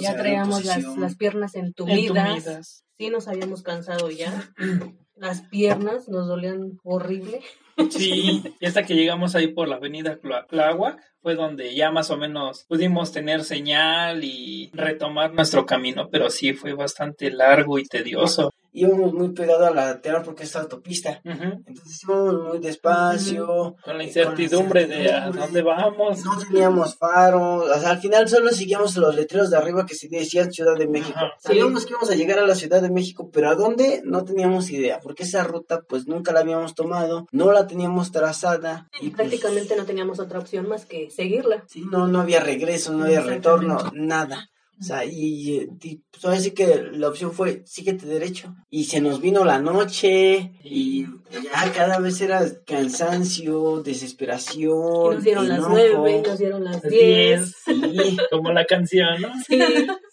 Ya traíamos las, las piernas entumidas. Entumidas. Sí, nos habíamos cansado ya. Las piernas nos dolían horrible. Sí, y hasta que llegamos ahí por la avenida Clagua, fue donde ya más o menos pudimos tener señal y retomar nuestro camino, pero sí fue bastante largo y tedioso. Íbamos muy pegado a la tierra porque es autopista. Entonces íbamos muy despacio. Con la eh, incertidumbre de a dónde vamos. No teníamos faro, o sea, al final solo seguíamos los letreros de arriba que se decían Ciudad de México. Ajá. Sabíamos que íbamos a llegar a la Ciudad de México, pero a dónde no teníamos idea, porque esa ruta pues nunca la habíamos tomado, no la teníamos trazada y pues, Prácticamente no teníamos otra opción más que seguirla. sí, no, no había regreso, no había retorno, nada. O sea, y, y pues ahora sí que la opción fue síguete derecho. Y se nos vino la noche y ya cada vez era cansancio, Y desesperación. nos dieron las nueve, nos dieron las diez. Sí, Como la canción, ¿no? Sí,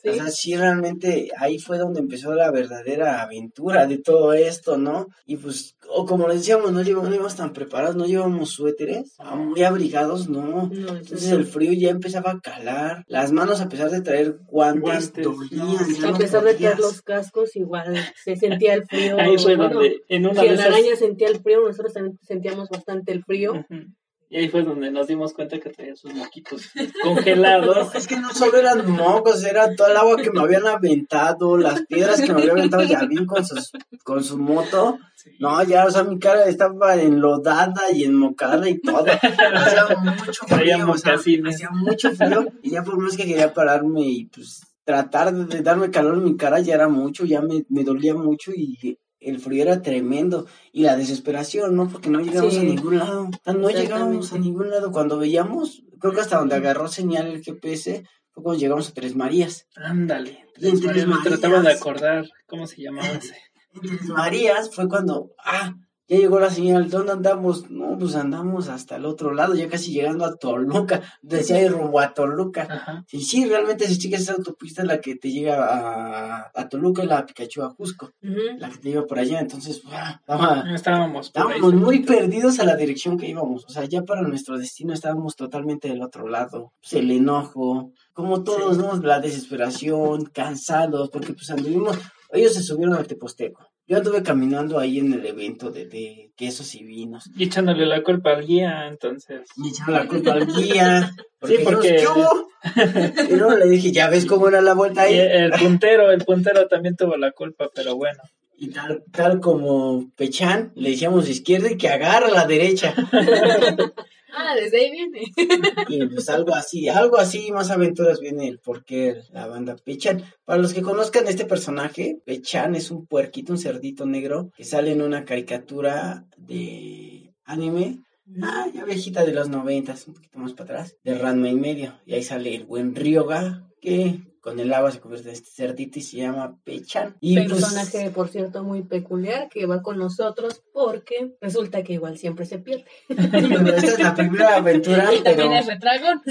O sea, sí, realmente ahí fue donde empezó la verdadera aventura de todo esto, ¿no? Y pues, o como les decíamos, no, llevamos, no íbamos tan preparados, no llevábamos suéteres, ah, muy abrigados, no. Entonces sí. el frío ya empezaba a calar, las manos a pesar de traer guantes, Guantes, dolían, no. A pesar de traer los cascos, igual se sentía el frío. Ahí fue Bueno, donde en una si de la esas... araña sentía el frío, nosotros también sentíamos bastante el frío. Ujú. Y ahí fue donde nos dimos cuenta que traía sus moquitos congelados. Es que no solo eran mocos, era todo el agua que me habían aventado, las piedras que me había aventado Yavin con, sus, con su moto. No, ya, o sea, mi cara estaba enlodada y enmocada y todo. Hacía mucho frío, o sea, hacía mucho frío. Y ya por más que quería pararme y pues tratar de, de darme calor en mi cara ya era mucho, ya me, me dolía mucho y el frío era tremendo. Y la desesperación, ¿no? Porque no llegamos Sí. a ningún lado. No llegábamos a ningún lado. Cuando veíamos, creo que hasta donde agarró señal el GPS fue cuando llegamos a Tres Marías. Ándale. Y en Tres Me trataba de Marías. acordar cómo se llamaba ese. Tres Marías fue cuando, ah, ya llegó la señal, ¿dónde andamos? No, pues andamos hasta el otro lado, ya casi llegando a Toluca, decía ir rumbo a Toluca. Ajá. Sí, sí, realmente si sigues esa autopista es la que te llega a, a Toluca y la Pikachu a Cusco, la que te lleva por allá, entonces, ah, estaba- Estábamos estábamos muy perdidos a la dirección que íbamos, o sea, ya para nuestro destino estábamos totalmente del otro lado, pues, el enojo, como todos, Sí. ¿no? La desesperación, cansados, porque pues anduvimos, ellos se subieron al Teposteco, yo anduve caminando ahí en el evento de, de quesos y vinos, Y echándole la culpa al guía, entonces. me echaron la culpa al guía, porque, Sí, porque- dijimos, ¿qué hubo? Y luego le dije, ya ves cómo era la vuelta Y ahí, el puntero, el puntero también tuvo la culpa, pero bueno. y tal, tal como Pechán, le decíamos izquierda y que agarra la derecha. Ah, desde ahí viene. Y pues algo así, algo así, más aventuras viene el porqué la banda Pechan. Para los que conozcan este personaje, Pechan es un puerquito, un cerdito negro que sale en una caricatura de anime. Ah, ya viejita de los noventas, un poquito más para atrás, de Ranma y medio. Y ahí sale el buen Ryoga, que con el agua se convierte en este cerdito y se llama Pechan. Y pues, Personaje, por cierto, muy peculiar que va con nosotros porque resulta que igual siempre se pierde. esta es la primera aventura, Y también pero... es retragón.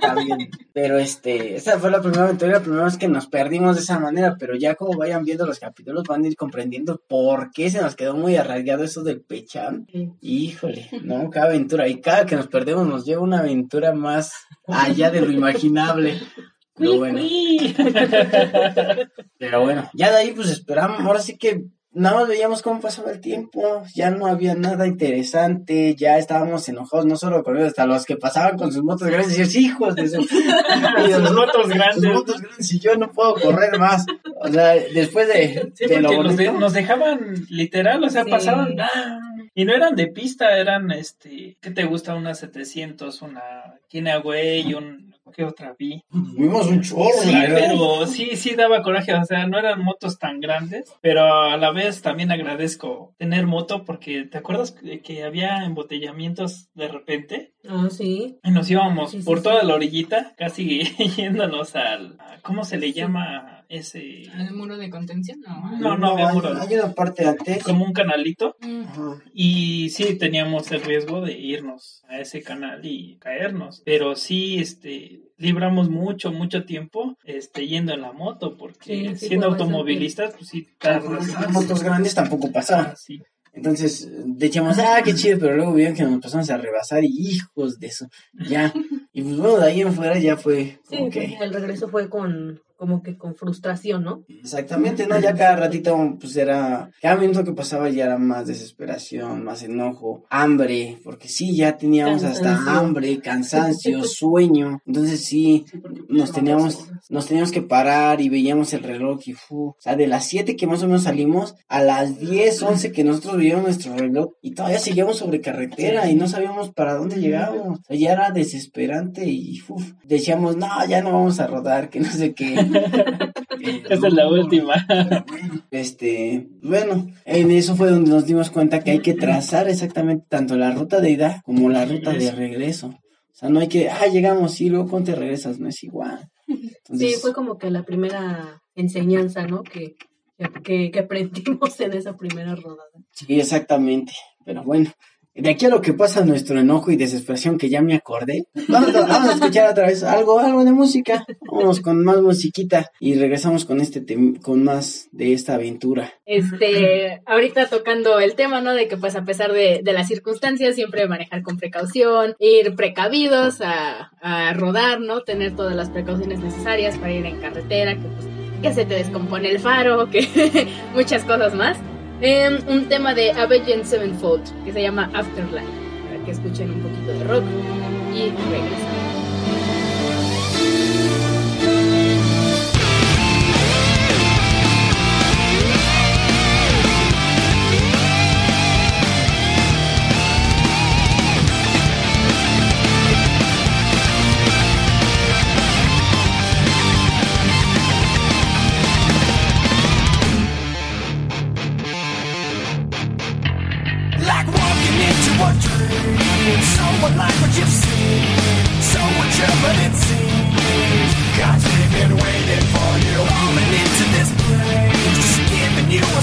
También. Pero este, esta fue la primera aventura, la primera vez que nos perdimos de esa manera, pero ya como vayan viendo los capítulos van a ir comprendiendo por qué se nos quedó muy arraigado eso del pechán. Híjole, no, cada aventura, y cada que nos perdemos nos lleva una aventura más allá de lo imaginable. Pero bueno, pero bueno, ya de ahí pues esperamos, ahora sí que nada más veíamos cómo pasaba el tiempo, ya no había nada interesante, ya estábamos enojados, no solo con ellos, hasta los que pasaban con sus motos grandes, y decían, hijos de su... y Sus motos sus grandes. motos grandes, y yo no puedo correr más. O sea, después de, Sí, de lo de- bonito, nos dejaban literal, o sea, Sí. pasaban. ah, y no eran de pista, eran, este, ¿qué te gusta? Una 700, una Kinaway, un, ¿qué otra vi? vimos un chorro, Sí, pero sí, sí daba coraje, o sea, no eran motos tan grandes, pero a la vez también agradezco tener moto porque, ¿te acuerdas que, que había embotellamientos de repente? Ah, sí. Y nos íbamos Sí, sí, por sí. toda la orillita, casi yéndonos al, ¿cómo se le llama? Ese... ¿El muro de contención? No. No, no había hay, muro. hay una parte antes. Como un canalito. Ajá. Y sí, teníamos el riesgo de irnos a ese canal y caernos. Pero sí, este, libramos mucho, mucho tiempo este, yendo en la moto, porque Sí, sí, siendo automovilistas, pues sí, tardas las motos grandes tampoco pasaban. Ah, sí. Entonces decíamos, ah, qué chido, pero luego vieron que nos empezamos a rebasar y hijos de eso, ya. Y pues bueno, de ahí en fuera ya fue Sí, como que, el regreso fue con como que con frustración, ¿no? exactamente, ¿no? Ya cada ratito, pues era, cada minuto que pasaba ya era más desesperación, más enojo, hambre, porque sí, ya teníamos hasta hambre, cansancio, sueño. Entonces sí, nos teníamos, nos teníamos que parar y veíamos el reloj y fu, o sea, de las 7 que más o menos salimos a las 10, 11 que nosotros veíamos nuestro reloj y todavía seguíamos sobre carretera y no sabíamos para dónde llegábamos. O sea, ya era desesperante y uf, decíamos, no, ya no vamos a rodar, que no sé qué. Esta es la última. Este, bueno, en eso fue donde nos dimos cuenta que hay que trazar exactamente tanto la ruta de ida como la ruta de regreso. O sea, no hay que, ah, llegamos y luego cuando te regresas, no es igual. Sí, fue como que la primera enseñanza, ¿no? Que, que, que aprendimos en esa primera rodada. Sí, exactamente. Pero bueno, de aquí a lo que pasa nuestro enojo y desesperación que ya me acordé, vamos a, vamos a escuchar otra vez algo, algo de música. Vamos con más musiquita y regresamos con este con más de esta aventura. Este, ahorita tocando el tema, ¿no? De que pues a pesar de, de las circunstancias, siempre manejar con precaución, ir precavidos a, a rodar, ¿no? Tener todas las precauciones necesarias para ir en carretera, que pues que se te descompone el faro, que muchas cosas más. Em, un tema de Avenged Sevenfold que se llama Afterlife, para que escuchen un poquito de rock y regresamos.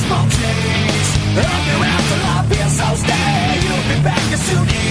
small change. I'll be around till I feel so stay. You'll be back as soon as.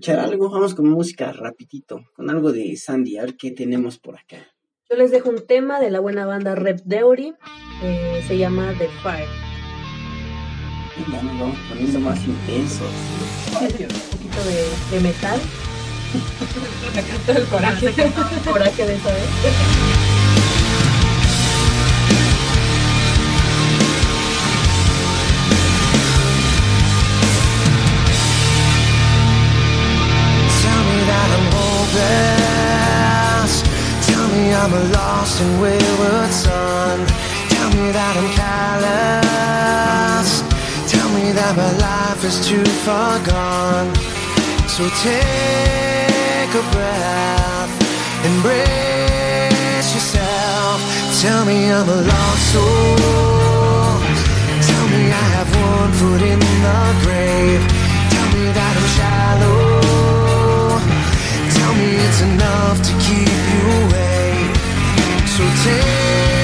Escuchar algo, vamos con música rapidito, con algo de Sandy, a ver qué tenemos por acá. Yo les dejo un tema de la buena banda Rep Theory, eh, se llama The Fire. Y ya nos vamos poniendo más intensos. Un poquito de, de metal, Todo el coraje. coraje de esa vez. And wayward son. Tell me that I'm callous. Tell me that my life is too far gone. So take a breath, embrace yourself. Tell me I'm a lost soul. Tell me I have one foot in the grave. Tell me that I'm shallow. Tell me it's enough to keep you awake take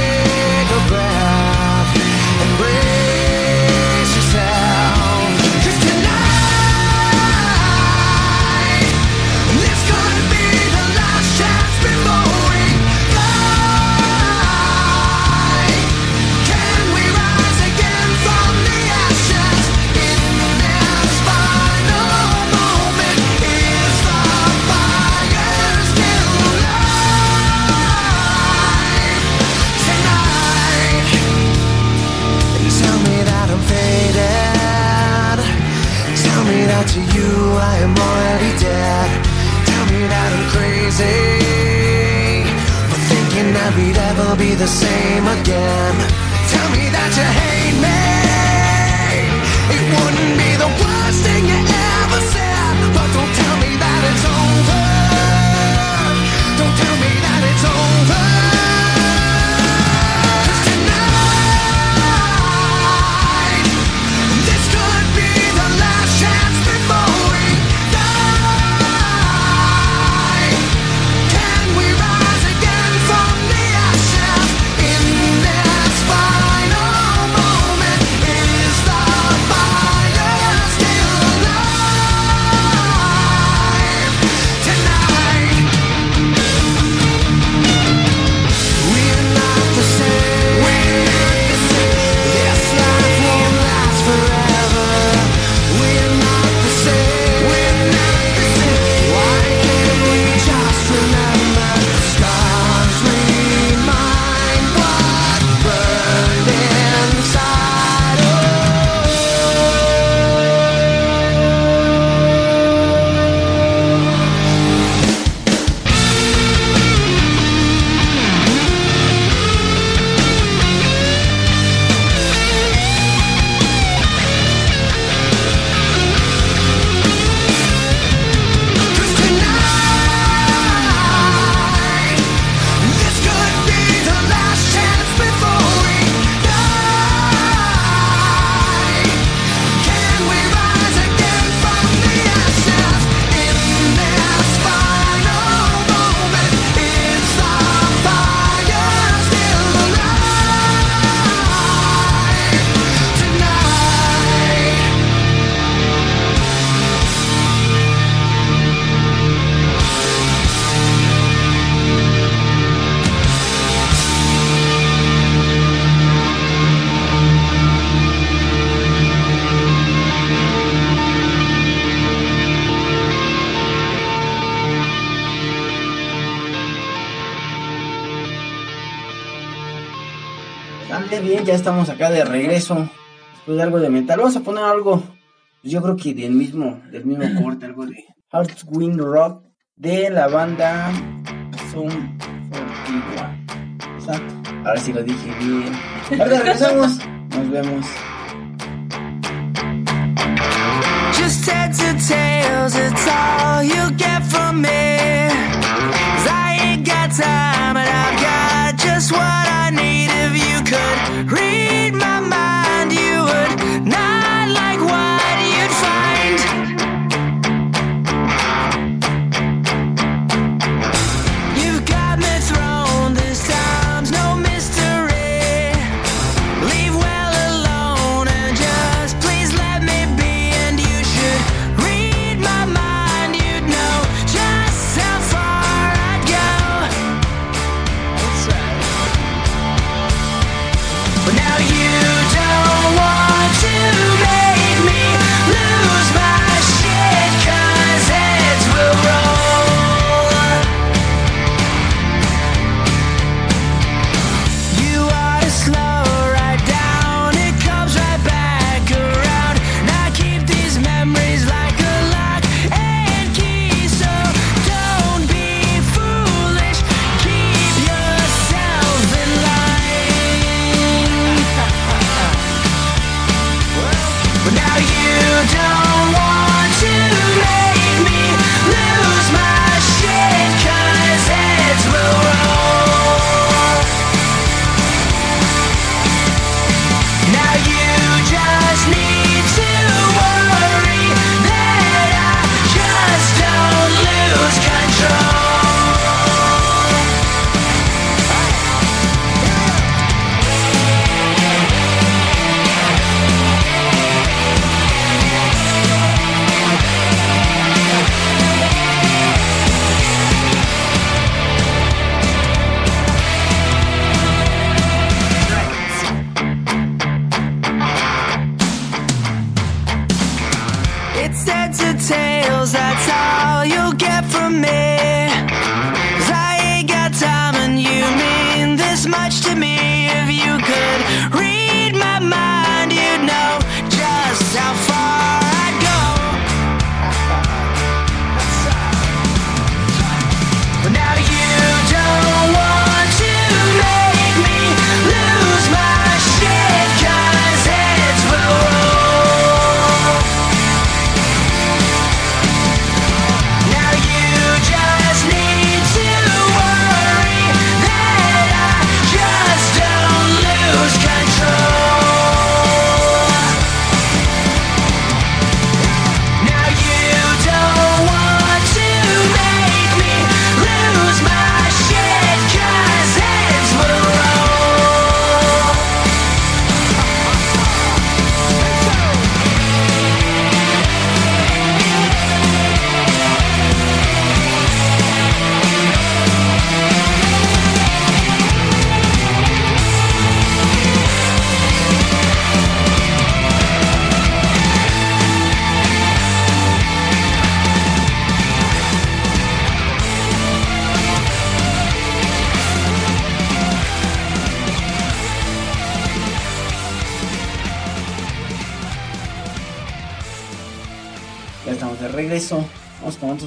you I am already dead. Tell me that I'm crazy for thinking that we'd ever be the same again. Tell me that you hate me. Acá de regreso. Después de algo de metal. Vamos a poner algo, pues yo creo que del mismo, del mismo corte, algo de Heartwind Rock de la banda Zoom 41. Exacto. Ahora sí lo dije bien. Ahora regresamos. Nos vemos. Just heads or tails, it's all you get from me. 'Cause I ain't got time, and I've got just what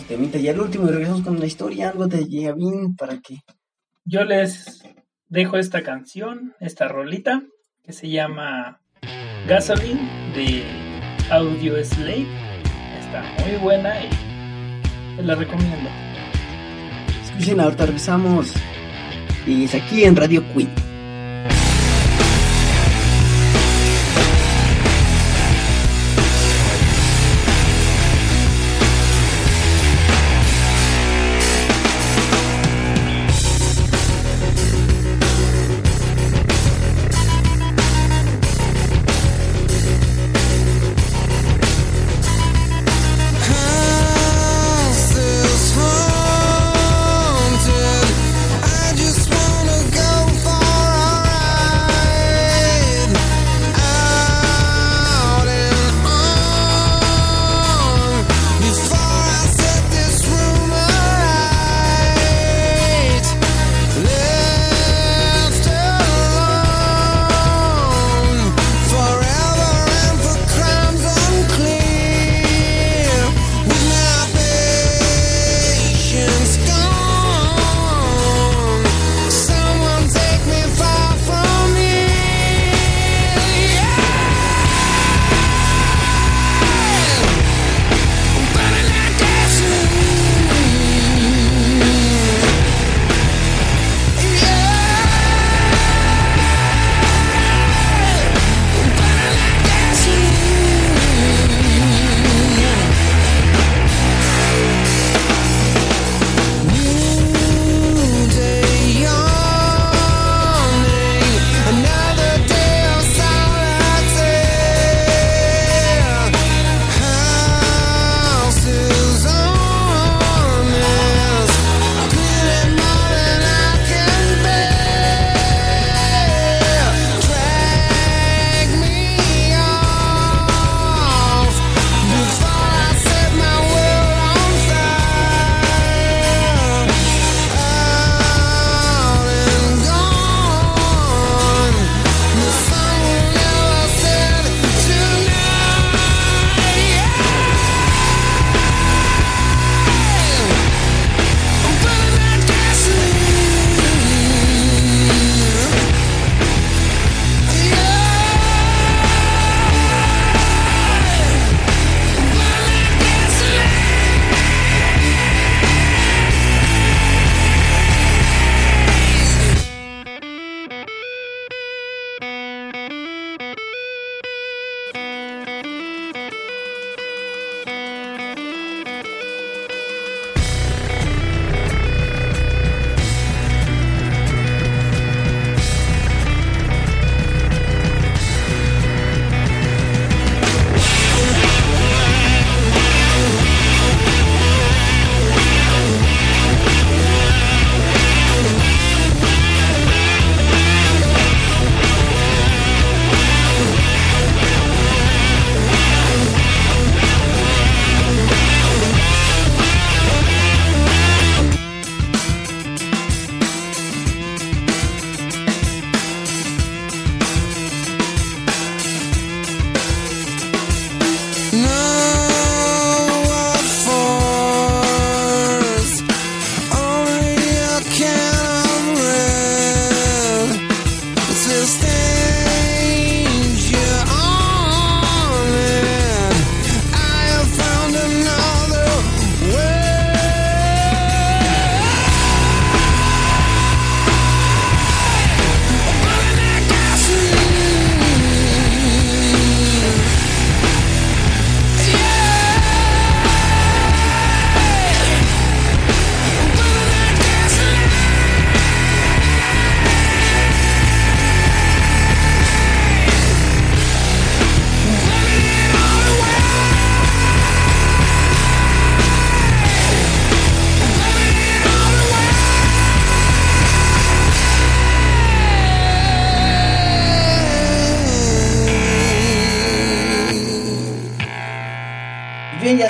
Temitas. Ya el último y regresamos con la historia. Algo de Yavin para que. Yo les dejo esta canción, esta rolita, que se llama Gasoline de Audio Slave. Está muy buena y la recomiendo. Escuchen, ahorita regresamos. Y es aquí en Radio Queen.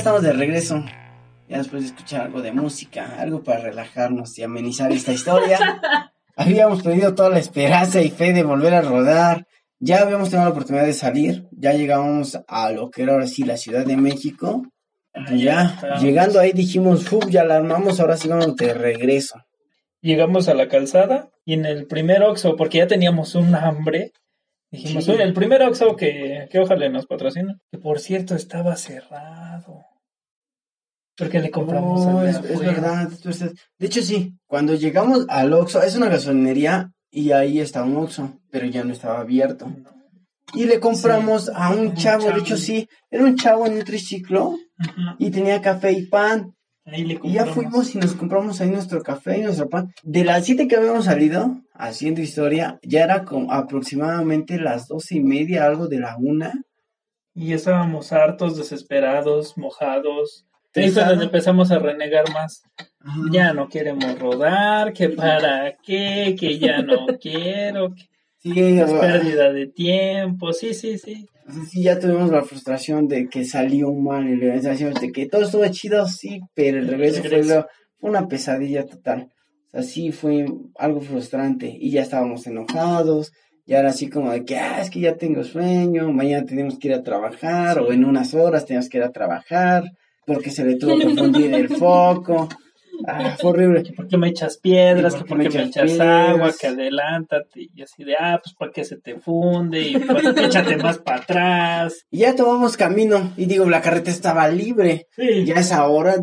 Estamos de regreso. Ya después de escuchar algo de música, algo para relajarnos y amenizar esta historia. habíamos perdido toda la esperanza y fe de volver a rodar. Ya habíamos tenido la oportunidad de salir. Ya llegábamos a lo que era ahora sí la Ciudad de México. Ya, llegando ahí dijimos, "Uf, ya la armamos, ahora sí vamos de regreso. Llegamos a la calzada y en el primer Oxxo, porque ya teníamos un hambre, dijimos, Sí. oye, el primer Oxxo que, que ojalá nos patrocine, que por cierto estaba cerrado. Porque le compramos de es, verdad. tú estás- De hecho, sí, cuando llegamos al Oxxo, es una gasolinería y ahí está un Oxxo, pero ya no estaba abierto. Y le compramos a un un chavo, de hecho sí, era un chavo en un triciclo y tenía café y pan. Ahí le Y ya fuimos y nos compramos ahí nuestro café y nuestro pan. De las siete que habíamos salido, haciendo historia, ya era como aproximadamente las doce y media, algo de la una. Y estábamos hartos, desesperados, mojados. Donde empezamos a renegar más. Ya no queremos rodar, que para qué, que ya no quiero, que Sí, es pérdida de tiempo. Sí, sí, sí. sí, ya tuvimos la frustración de que salió mal el regreso, de que todo estuvo chido, sí, pero el regreso fue, regreso. lo- fue una pesadilla total. O sea, sí fue algo frustrante y ya estábamos enojados. Ya era así como de que, ah, es que ya tengo sueño, mañana tenemos que ir a trabajar, o en unas horas tenemos que ir a trabajar, porque se le tuvo que fundir el foco. Ah, fue horrible. ¿Por qué me echas piedras? ¿Y ¿Que por ¿Por qué qué me echas piedras? agua? Que adelántate. Y así de, ah, pues para que se te funde. Y pues échate más para atrás. Y ya tomamos camino, y digo, la carretera estaba libre. Sí, Ya a esa hora,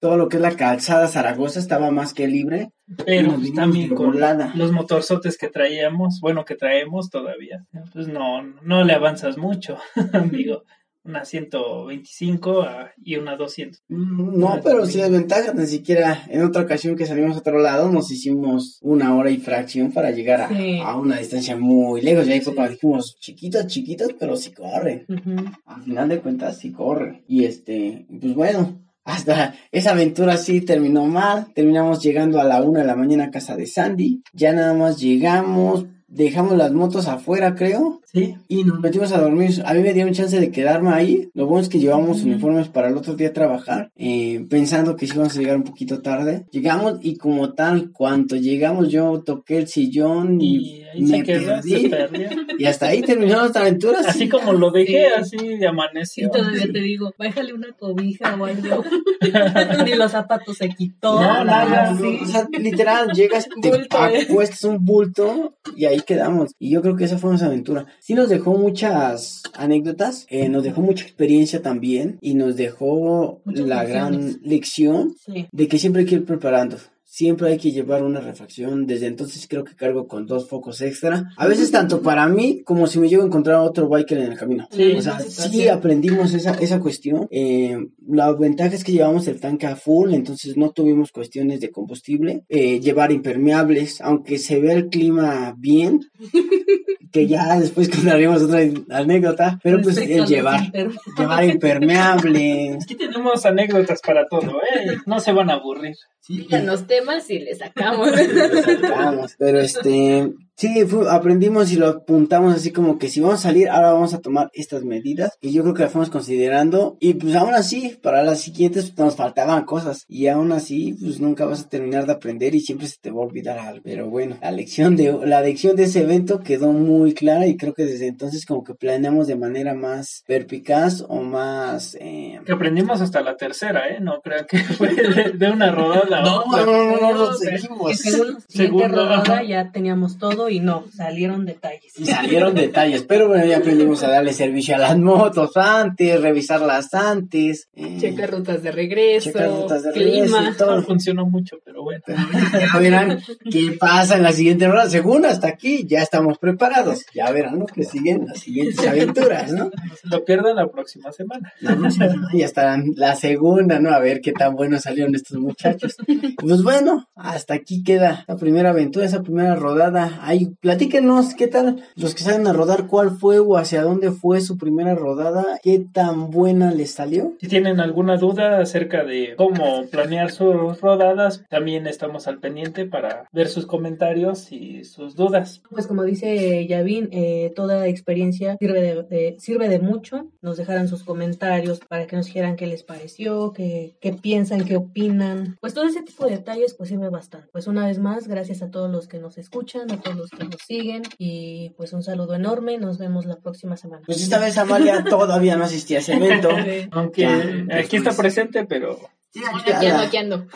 todo lo que es la calzada Zaragoza estaba más que libre. pero pues, también con volada. los motorzotes que traíamos, bueno, que traemos todavía, pues no, no le avanzas mucho. Digo, una 125 a- y una 200. Mm, No, pero sin desventaja, ni siquiera en otra ocasión que salimos a otro lado nos hicimos una hora y fracción para llegar a, Sí. a una distancia muy lejos. Y ahí fue cuando dijimos, chiquitos, chiquitos, pero sí corren. Ujú. Al final de cuentas sí corren. Y este, pues bueno, hasta esa aventura sí terminó mal. Terminamos llegando a la una de la mañana a casa de Sandy. Ya nada más llegamos, dejamos las motos afuera, creo. Sí, Y nos metimos a dormir. A mí me dieron chance de quedarme ahí. Lo bueno es que llevamos uniformes para el otro día trabajar. eh, pensando que sí íbamos a llegar un poquito tarde. Llegamos y como tal, cuando llegamos yo toqué el sillón y, y ahí me se quedó, perdí. se perdió. Y hasta ahí terminó nuestra aventura. Así como lo dejé, Sí. así de Y amaneció. todavía te digo, bájale una cobija o algo. Ni los zapatos se quitó. No, nada, no, sí. o sea, literal, llegas, te Bulto, ¿eh? acuestas un bulto y ahí quedamos. Y yo creo que esa fue nuestra aventura. Sí nos dejó muchas anécdotas, eh, nos dejó mucha experiencia también y nos dejó Muchas la lecciones. gran lección Sí. de que siempre hay que ir preparando. Siempre hay que llevar una refacción. Desde entonces creo que cargo con dos focos extra. A veces tanto para mí como si me llego a encontrar otro biker en el camino. Sí, o sea, sí, sí aprendimos esa, esa cuestión. Eh, la ventaja es que llevamos el tanque a full, entonces no tuvimos cuestiones de combustible. Eh, llevar impermeables, aunque se vea el clima bien, que ya después contaremos otra anécdota, pero pues Respecto el los llevar, inter- llevar impermeables. Aquí tenemos anécdotas para todo, ¿eh? No se van a aburrir. Díganos temas y le. Lo sacamos, pero este, sí, fue- aprendimos y lo apuntamos así como que si vamos a salir, ahora vamos a tomar estas medidas, y yo creo que las fuimos considerando, y pues aún así, para las siguientes pues, nos faltaban cosas, y aún así, pues nunca vas a terminar de aprender y siempre se te va a olvidar algo, pero bueno, la lección de, la lección de ese evento quedó muy clara, y creo que desde entonces como que planeamos de manera más perpicaz o más, eh, Que aprendimos hasta la tercera, ¿eh? No creo que fue de, de una rodada. a no, otra. no, no, no, no, Que seguimos. según la siguiente Segundo, rodada ajá. ya teníamos todo y no, salieron detalles. Y salieron detalles, pero bueno, ya aprendimos a darle servicio a las motos antes, revisarlas antes. eh, Checar rutas de regreso, checar rutas de regreso clima. y todo. No funcionó mucho, pero bueno. Ya verán qué pasa en la siguiente hora. Según hasta aquí, ya estamos preparados. Ya verán lo que siguen las siguientes aventuras, ¿no? Lo pierdan la próxima semana. La próxima ya estarán la segunda, ¿no? A ver qué tan buenos salieron estos muchachos. Pues bueno, hasta aquí queda la primera aventura, esa primera rodada. Ahí ahí platíquenos qué tal los que salen a rodar, cuál fue o hacia dónde fue su primera rodada, qué tan buena les salió. Si tienen alguna duda acerca de cómo planear sus rodadas, también estamos al pendiente para ver sus comentarios y sus dudas. Pues como dice Yavin, eh, toda experiencia sirve de, de- sirve de mucho. Nos dejaran sus comentarios para que nos dijeran qué les pareció, qué, qué piensan, qué opinan. Pues todo ese tipo de detalles pues sirve bastante. Pues una vez más, gracias a todos los que nos escuchan, a todos los que nos siguen y pues un saludo enorme. Nos vemos la próxima semana. Pues esta vez Amalia todavía no asistía a ese evento. Aunque aquí está presente, pero Sí, Aquí ando, aquí ando.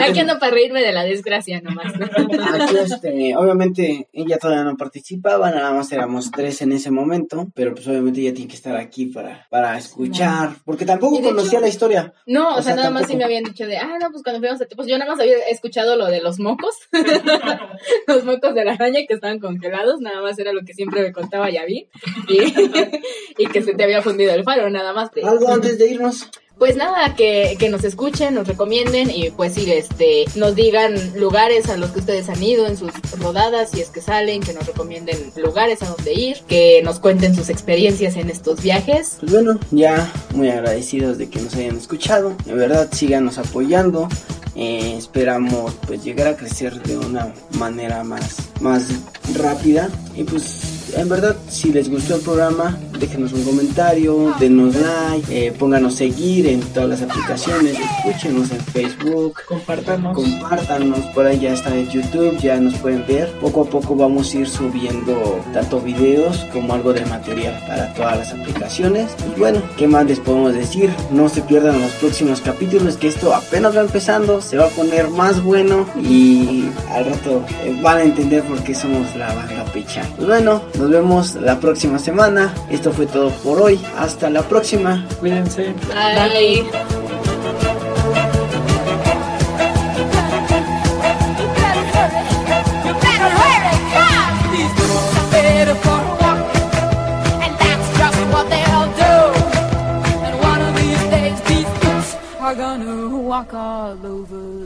Aquí ando para reírme de la desgracia nomás. Aquí, este, obviamente ella todavía no participaba, nada más éramos tres en ese momento, pero pues obviamente ella tiene que estar aquí para, para escuchar, porque tampoco conocía hecho- la historia. No, o, sea, sea, nada más sí me habían dicho de, ah, no, pues cuando fuimos a pues yo nada más había escuchado lo de los mocos, los mocos de la araña que estaban congelados, nada más era lo que siempre me contaba Yavi, y, y que se te había fundido el faro, nada más. de- Algo antes de irnos. Pues nada, que, que nos escuchen, nos recomienden y pues sí, este, nos digan lugares a los que ustedes han ido en sus rodadas, si es que salen, que nos recomienden lugares a donde ir, que nos cuenten sus experiencias en estos viajes. Pues bueno, ya muy agradecidos de que nos hayan escuchado. De verdad, síganos apoyando. Eh, esperamos pues llegar a crecer de una manera más, más rápida. Y pues en verdad, si les gustó el programa, déjenos un comentario, denos like, eh, pónganos seguir en todas las aplicaciones, escúchenos en Facebook. compártanos. Compártanos, por ahí ya está en YouTube, ya nos pueden ver. Poco a poco vamos a ir subiendo tanto videos como algo de material para todas las aplicaciones. Y bueno, ¿qué más les podemos decir? No se pierdan los próximos capítulos, que esto apenas va empezando, se va a poner más bueno y al rato eh, van a entender por qué somos la banda Pecha. Pues bueno, nos vemos la próxima semana. Esto fue todo por hoy. Hasta la próxima. Cuídense. Bye. Walk, and that's just what they'll do. And one of these days, these boots are gonna walk all over.